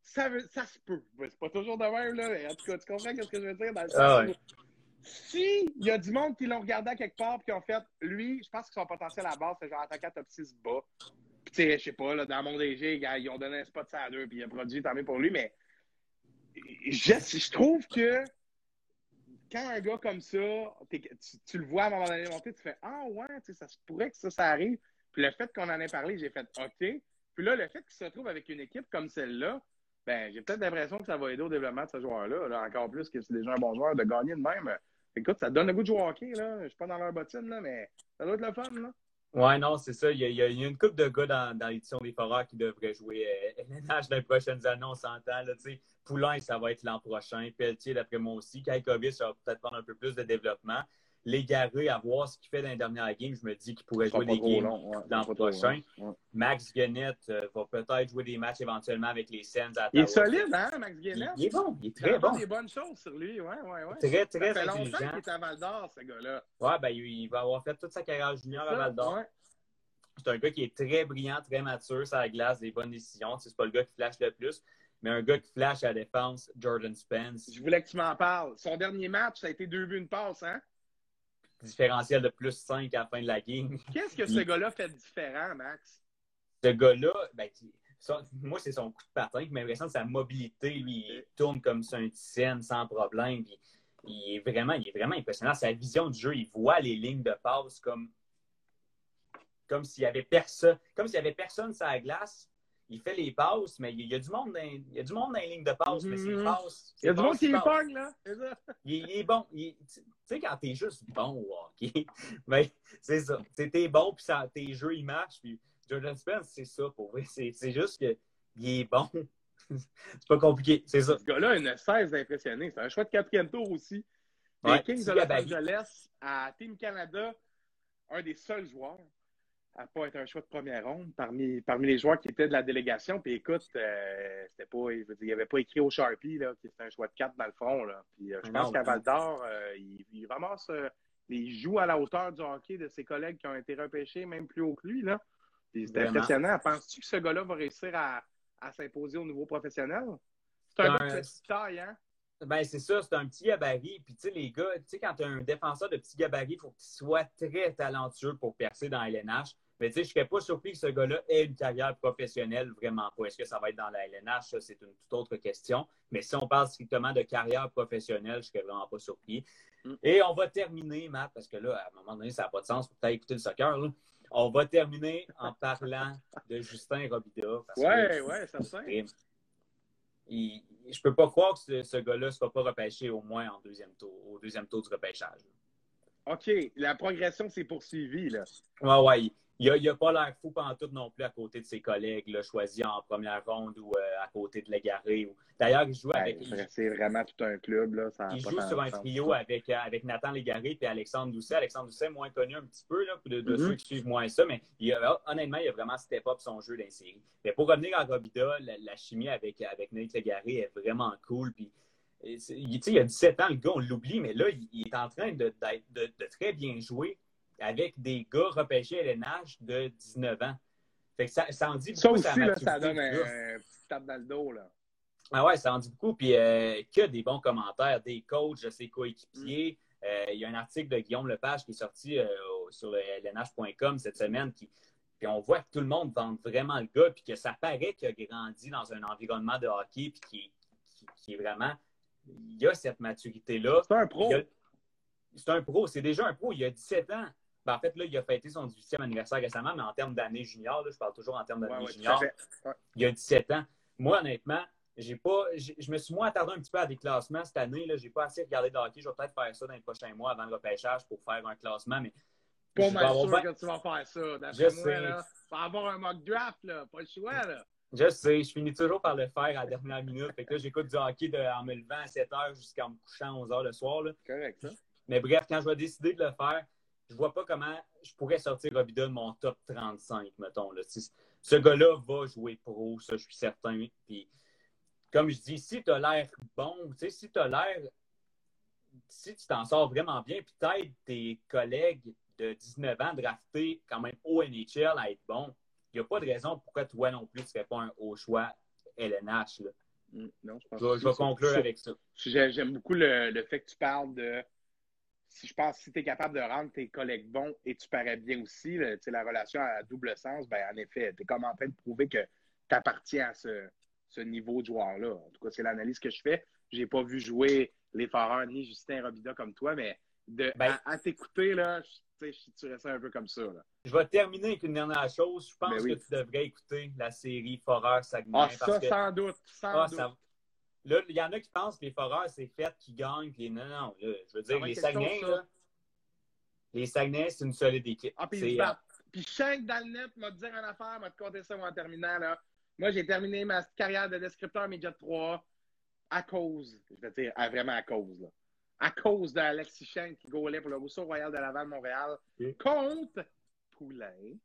ça, ça se peut. C'est pas toujours de même, là. En tout cas, tu comprends ce que je veux dire? Dans le ah Si il y a du monde qui l'ont regardé à quelque part et qui ont fait, lui, je pense que son potentiel à la base, c'est genre attaquant top 6 bas. Puis, tu sais, je sais pas, là, dans mon DG, ils ont donné un spot à deux, puis il a produit, tant mieux pour lui, mais je, je trouve que quand un gars comme ça, tu, le vois à un moment donné monter, tu fais Ah ouais, ça se pourrait que ça, ça arrive. Puis le fait qu'on en ait parlé, j'ai fait OK. Puis là, le fait qu'il se retrouve avec une équipe comme celle-là, ben, j'ai peut-être l'impression que ça va aider au développement de ce joueur-là, encore plus que c'est déjà un bon joueur, de gagner de même. Écoute, ça donne le goût de jouer au hockey, là. Je suis pas dans leur bottine, là, mais ça doit être le fun, là. Ouais, non, c'est ça. Il y, a, une couple de gars dans, l'édition des Foreurs qui devraient jouer euh, LNH dans les prochaines années, on s'entend. Poulain, ça va être l'an prochain. Pelletier, d'après moi aussi. Ça va peut-être prendre un peu plus de développement l'égarer à voir ce qu'il fait dans les dernières games. Je me dis qu'il pourrait jouer des games l'an prochain. Max Guenette euh, va peut-être jouer des matchs éventuellement avec les Sens à Il est solide, hein, Max Guenette? Il, est bon, il est très bon. Il a des bonnes choses sur lui, ouais, ouais, ouais. Très, très Ça fait longtemps qu'il est à Val d'Or, ce gars-là. Ouais, ben, il va avoir fait toute sa carrière junior à Val d'Or. C'est un gars qui est très brillant, très mature, ça la glace, des bonnes décisions. C'est pas le gars qui flash le plus. Mais un gars qui flash à la défense, Jordan Spence. Je voulais que tu m'en parles. Son dernier match, ça a été deux buts, une passe, hein? Différentiel de plus 5 à la fin de la game. Qu'est-ce que ce gars-là fait de différent, Max? Ce gars-là, ben, moi, c'est son coup de patin qui m'impressionne, sa mobilité. Lui, il tourne comme sur un scène sans problème. il, est vraiment, il est vraiment impressionnant. Sa vision du jeu, il voit les lignes de passe comme, comme s'il y avait personne, comme s'il y avait personne sur la glace. il fait les passes, mais il y a du monde dans, il y a du monde dans les lignes de passe, mais c'est Mhm. Il y a du monde qui pogne, là. Ça. Il, il est bon. Il- Tu sais, quand t'es juste bon au hockey, ben, c'est ça. T'es bon, puis ça- tes jeux, ils marchent. Puis Jordan Spence, c'est ça pour vrai. C'est c'est juste qu'il est bon. c'est pas compliqué, c'est ça. Ce gars-là a une 16 d'impressionner. C'est un choix de quatrième tour aussi. Les Ouais, Kings de Los. Angeles, à Team Canada, un des seuls joueurs à pas être un choix de première ronde parmi, parmi les joueurs qui étaient de la délégation. Puis écoute, euh, c'était pas, je veux dire, il avait pas écrit au Sharpie là, que c'était un choix de 4 dans le front. Là. Puis euh, je Non, pense qu'à puis- Val d'Or, euh, il, il ramasse, il joue à la hauteur du hockey de ses collègues qui ont été repêchés même plus haut que lui. Là. Puis c'était impressionnant. Penses-tu que ce gars-là va réussir à, à s'imposer au niveau professionnel? C'est un Ben, gars de petite taille, hein? Ben, c'est ça, c'est un petit gabarit. Puis, tu sais, les gars, tu sais, quand tu as un défenseur de petit gabarit, il faut qu'il soit très talentueux pour percer dans LNH. Mais, tu sais, je ne serais pas surpris que ce gars-là ait une carrière professionnelle, vraiment pas. Est-ce que ça va être dans la LNH? Ça, c'est une toute autre question. Mais si on parle strictement de carrière professionnelle, je ne serais vraiment pas surpris. Mm. Et on va terminer, Matt, parce que là, à un moment donné, ça n'a pas de sens pour peut-être écouter le soccer. là. On va terminer en parlant de Justin Robida. Ouais, ouais, certain. Il- je peux pas croire que ce, ce gars-là ne sera pas repêché au moins en deuxième tour, au deuxième tour du repêchage. OK, la progression s'est poursuivie, là. Ouais, ouais. Il n'a pas l'air fou pendant tout non plus à côté de ses collègues là, choisis en première ronde ou euh, à côté de Légaré. ou- D'ailleurs, il joue avec. Ouais, c'est vraiment tout un club, là. Ça a Il joue sur un trio avec, euh, avec Nathan Légaré et Alexandre Doucet. Alexandre Doucet, moins connu un petit peu là, de, de Mhm. ceux qui suivent moins ça, mais il a- honnêtement, il a vraiment step up son jeu dans les séries. Mais pour revenir à Robida, la, la chimie avec, avec Nate Légaré est vraiment cool. Puis, il, tu sais, il a 17 ans, le gars, on l'oublie, mais là, il, il est en train de, de très bien jouer avec des gars repêchés à l'NH de 19 ans. Fait que ça, ça en dit beaucoup aussi, là, ça donne un, petit tape dans le dos, là. Ah ouais, ça en dit beaucoup. Puis euh, que des bons commentaires, des coachs, de ses coéquipiers. Euh, il y a un article de Guillaume Lepage qui est sorti euh, sur le lnh.com cette semaine. Qui, puis on voit que tout le monde vante vraiment le gars, puis que ça paraît qu'il a grandi dans un environnement de hockey, puis qui, qui, qui est vraiment. Il a cette maturité-là. C'est un pro. C'est un pro, c'est déjà un pro. Il a 17 ans. Ben, en fait, là, il a fêté son 18e anniversaire récemment, mais en termes d'années junior, là, je parle toujours en termes d'années Ouais, ouais, tout junior. Ouais. il y a 17 ans. Moi, honnêtement, j'ai pas, j'ai- je me suis moins attardé un petit peu à des classements cette année. Je n'ai pas assez regardé de hockey. Je vais peut-être faire ça dans les prochains mois avant le repêchage pour faire un classement. Mais Pas je mal avoir sûr que tu vas faire ça. Je D'après moi, sais. là, tu vas avoir un mock draft, là. Pas le choix, là. Je sais, je finis toujours par le faire à la dernière minute. Fait que là, j'écoute du hockey de- en me levant à 7 h jusqu'à me couchant à 11 h le soir. là. Correct, ça. Mais bref, quand je vais décider de le faire, je vois pas comment je pourrais sortir Robida de mon top 35, mettons. Là. Si- Ce gars-là va jouer pro, ça, je suis certain. Puis, comme je dis, si tu as l'air bon, tu sais, si tu as l'air. Si tu t'en sors vraiment bien, puis t'aides tes collègues de 19 ans draftés quand même au NHL à être bons, il n'y a pas de raison pourquoi toi non plus tu ne serais pas un haut choix LNH. Là. Mm, Non, je pense Je, vais- que je vais c'est- conclure avec ça. J'ai- J'aime beaucoup le, le fait que tu parles de. Si je pense si tu es capable de rendre tes collègues bons et tu parais bien aussi, sais, la relation à double sens, ben en effet, tu es comme en train de prouver que tu appartiens à ce, ce niveau de joueur-là. En tout cas, c'est l'analyse que je fais. J'ai pas vu jouer les Foreurs ni Justin Robida comme toi, mais de, Ben- à, à t'écouter, là, je- situerais ça un peu comme ça. Là. Je vais terminer avec une dernière chose. Je pense Ben oui. que tu devrais écouter la série Foreur Saguenay. Ah, parce ça, que, sans doute. Sans ah, doute. ça- Là, il y en a qui pensent que les Foreurs, c'est fait qu'ils gagnent. Puis non, non. là, je veux dire, les Saguenay, chose, là, les Saguenay, c'est une solide équipe. Ah, puis euh. Puis Shank dans le net m'a dit une affaire, m'a te compter ça en terminant. Là. Moi, j'ai terminé ma carrière de descripteur Média 3 à cause, je vais dire à- vraiment à cause, là. À cause d'Alexis Shank qui gaulait pour le Rousseau Royal de Laval Montréal Ok. contre Poulain,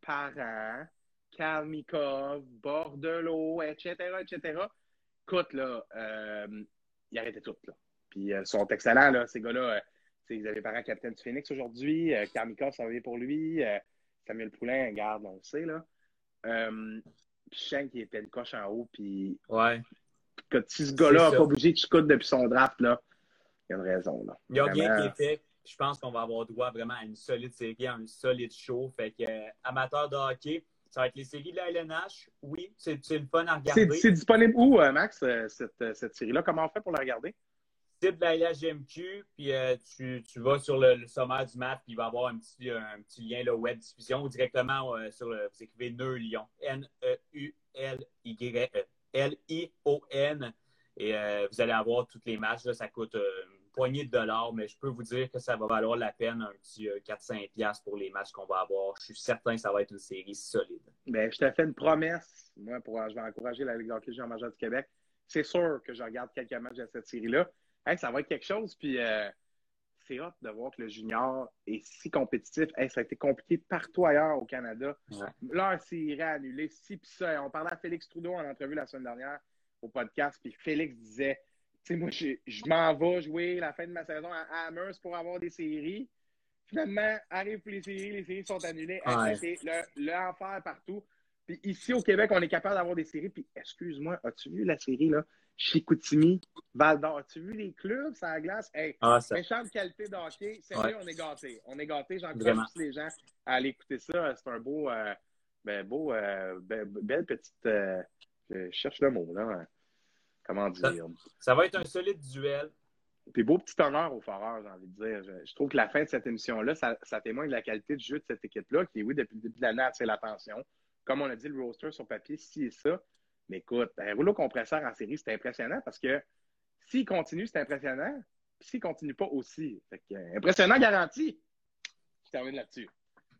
Parent, Kalmikov, Bordelot, etc., etc. Écoute, là, euh, ils arrêtaient tout, là. Puis euh, ils sont excellents, là, ces gars-là. euh, ils avaient parent capitaine du Phoenix aujourd'hui. Karmikov, ça va bien pour lui. Euh, Samuel Poulain, garde, on le sait, là. Euh, puis Shank, qui était une coche en haut. Puis ouais. que si ce gars-là n'a pas bougé de scout depuis son draft, là, il y a une raison, là. Il y a rien qui est fait. Je pense qu'on va avoir droit vraiment à une solide série, à un solide show. Fait que, amateur de hockey, ça va être les séries de la LNH. Oui, c'est le fun à regarder. c'est disponible où, euh, Max, euh, cette, euh, cette série-là? Comment on fait pour la regarder? site de la LHMQ, puis euh, tu, tu, vas sur le, sommaire du match, puis il va y avoir un petit, un petit lien là, web diffusion ou directement euh, sur le. Vous écrivez Neu Lyon. N-E-U-L-Y-L-I-O-N. Et vous allez avoir tous les matchs. Là, ça coûte poignée de dollars, mais je peux vous dire que ça va valoir la peine un petit 4-5$ euh, pour les matchs qu'on va avoir. Je suis certain que ça va être une série solide. Bien, je te fais une promesse. Moi, pour, je vais encourager la Ligue d'hockey junior majeur du Québec. C'est sûr que je regarde quelques matchs de cette série-là. ça va être quelque chose. Puis, euh, c'est hot de voir que le junior est si compétitif. ça a été compliqué partout ailleurs au Canada. Ouais. Leur série annulée, si puis ça. On parlait à Félix Trudeau en entrevue la semaine dernière au podcast, puis Félix disait sais, moi, je, m'en vais jouer la fin de ma saison à Amherst pour avoir des séries. Finalement, arrive pour les séries, les séries sont annulées. C'est l'enfer partout. Puis ici, au Québec, on est capable d'avoir des séries. Puis, excuse-moi, as-tu vu la série, là? Chicoutimi, Val d'Or. As-tu vu les clubs, ça la glace? Hey, ah, méchante qualité de hockey. Sérieux, on est gâtés. On est gâtés. J'encourage tous les gens à aller écouter ça. C'est un beau, euh, ben, beau, euh, belle petite. Euh, je cherche le mot, là. Comment dire? Ça, va être un solide duel. Puis beau petit honneur aux Foreurs, j'ai envie de dire. Je, trouve que la fin de cette émission-là, ça, témoigne de la qualité du jeu de cette équipe-là, qui, oui, depuis le début de l'année, a attiré l'attention. Comme on a dit, le roster sur papier, si et ça. Mais écoute, un rouleau compresseur en série, c'est impressionnant parce que s'il continue, c'est impressionnant. Puis s'il continue pas aussi. Fait que, impressionnant garanti. Je termine là-dessus.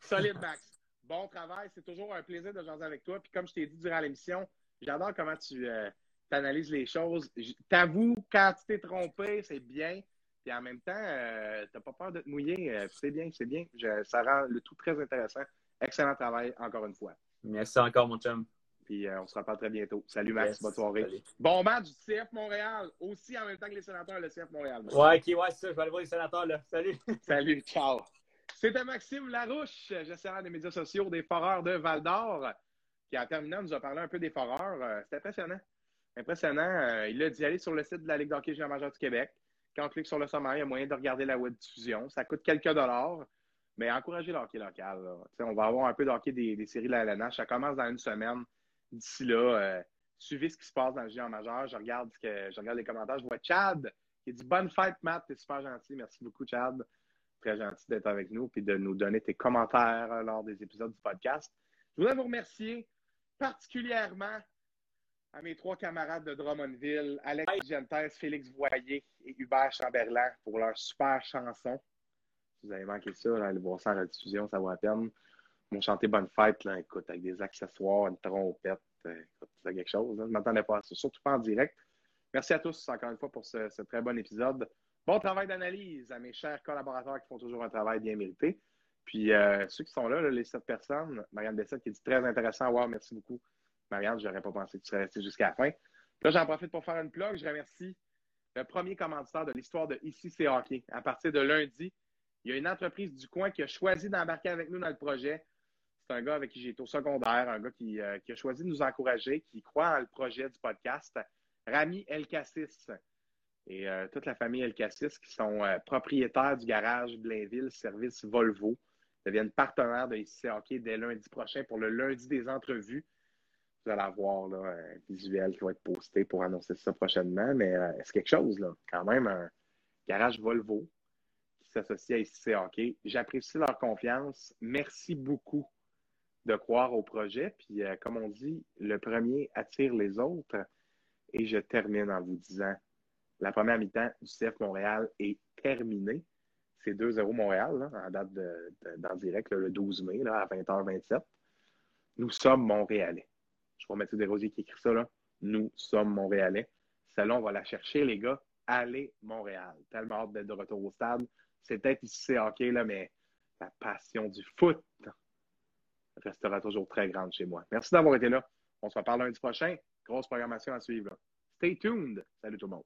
Solide, Max. Bon travail. C'est toujours un plaisir de jaser avec toi. Puis comme je t'ai dit durant l'émission, j'adore comment tu. Euh, tu analyses les choses. T'avoues quand tu t'es trompé, c'est bien. Puis en même temps, euh, tu n'as pas peur de te mouiller. Euh, c'est bien, c'est bien. ça rend le tout très intéressant. Excellent travail, encore une fois. Merci encore, mon chum. Puis euh, on se reparle très bientôt. Salut Max, bonne soirée. Bon match du CF Montréal, aussi en même temps que les sénateurs, le CF Montréal. Ouais, ok, ouais, c'est ça. Je vais aller voir les sénateurs là. Salut. Salut, ciao. C'était Maxime Larouche, gestionnaire des médias sociaux des Foreurs de Val d'Or, qui en terminant nous a parlé un peu des Foreurs. C'était impressionnant. Impressionnant. Euh, il a dit aller sur le site de la Ligue d'hockey junior major du Québec. Quand on clique sur le sommaire, il y a moyen de regarder la web diffusion. Ça coûte quelques dollars, mais encouragez le hockey local. On va avoir un peu de hockey des, séries de la LNH. Ça commence dans une semaine. D'ici là, euh, suivez ce qui se passe dans le junior majeur. Je regarde, que, je regarde les commentaires. Je vois Chad qui dit Bonne fête, Matt. T'es super gentil. Merci beaucoup, Chad. Très gentil d'être avec nous et de nous donner tes commentaires lors des épisodes du podcast. Je voudrais vous remercier particulièrement à mes trois camarades de Drummondville, Alex Gentes, Félix Voyer et Hubert Chamberlain pour leur super chanson. Si vous avez manqué ça, allez voir ça en la diffusion, ça vaut la peine. Ils m'ont chanté Bonne Fête, là, écoute, avec des accessoires, une trompette. Euh, c'est quelque chose. Hein. Je ne m'attendais pas à ça, surtout pas en direct. Merci à tous encore une fois pour ce, très bon épisode. Bon travail d'analyse à mes chers collaborateurs qui font toujours un travail bien mérité. Puis euh, ceux qui sont là, les sept personnes, Marianne Bessette qui dit très intéressant à voir, merci beaucoup. Marianne, je n'aurais pas pensé que tu serais resté jusqu'à la fin. Là, j'en profite pour faire une plug. Je remercie le premier commanditaire de l'histoire de Ici, c'est hockey. À partir de lundi, il y a une entreprise du coin qui a choisi d'embarquer avec nous dans le projet. C'est un gars avec qui j'ai été au secondaire, un gars qui, euh, a choisi de nous encourager, qui croit en le projet du podcast. Rami El Cassis et euh, toute la famille El Cassis qui sont euh, propriétaires du garage Blainville, service Volvo, deviennent partenaires de Ici, hockey dès lundi prochain pour le lundi des entrevues vous allez avoir là, un visuel qui va être posté pour annoncer ça prochainement. Mais euh, c'est quelque chose, là. Quand même, un garage Volvo qui s'associe à Hockey. J'apprécie leur confiance. Merci beaucoup de croire au projet. Puis, euh, comme on dit, le premier attire les autres. Et je termine en vous disant la première mi-temps du CF Montréal est terminée. C'est 2-0 Montréal, en date de, d'en direct, le 12 mai, à 20h27. Nous sommes Montréalais. Je vois Mathieu Desrosiers qui écrit ça, là. Nous sommes Montréalais. Celle-là, on va la chercher, les gars. Allez, Montréal. Tellement hâte d'être de retour au stade. C'est peut-être ici, c'est hockey, là, mais la passion du foot restera toujours très grande chez moi. Merci d'avoir été là. On se reparle lundi prochain. Grosse programmation à suivre. Stay tuned. Salut tout le monde.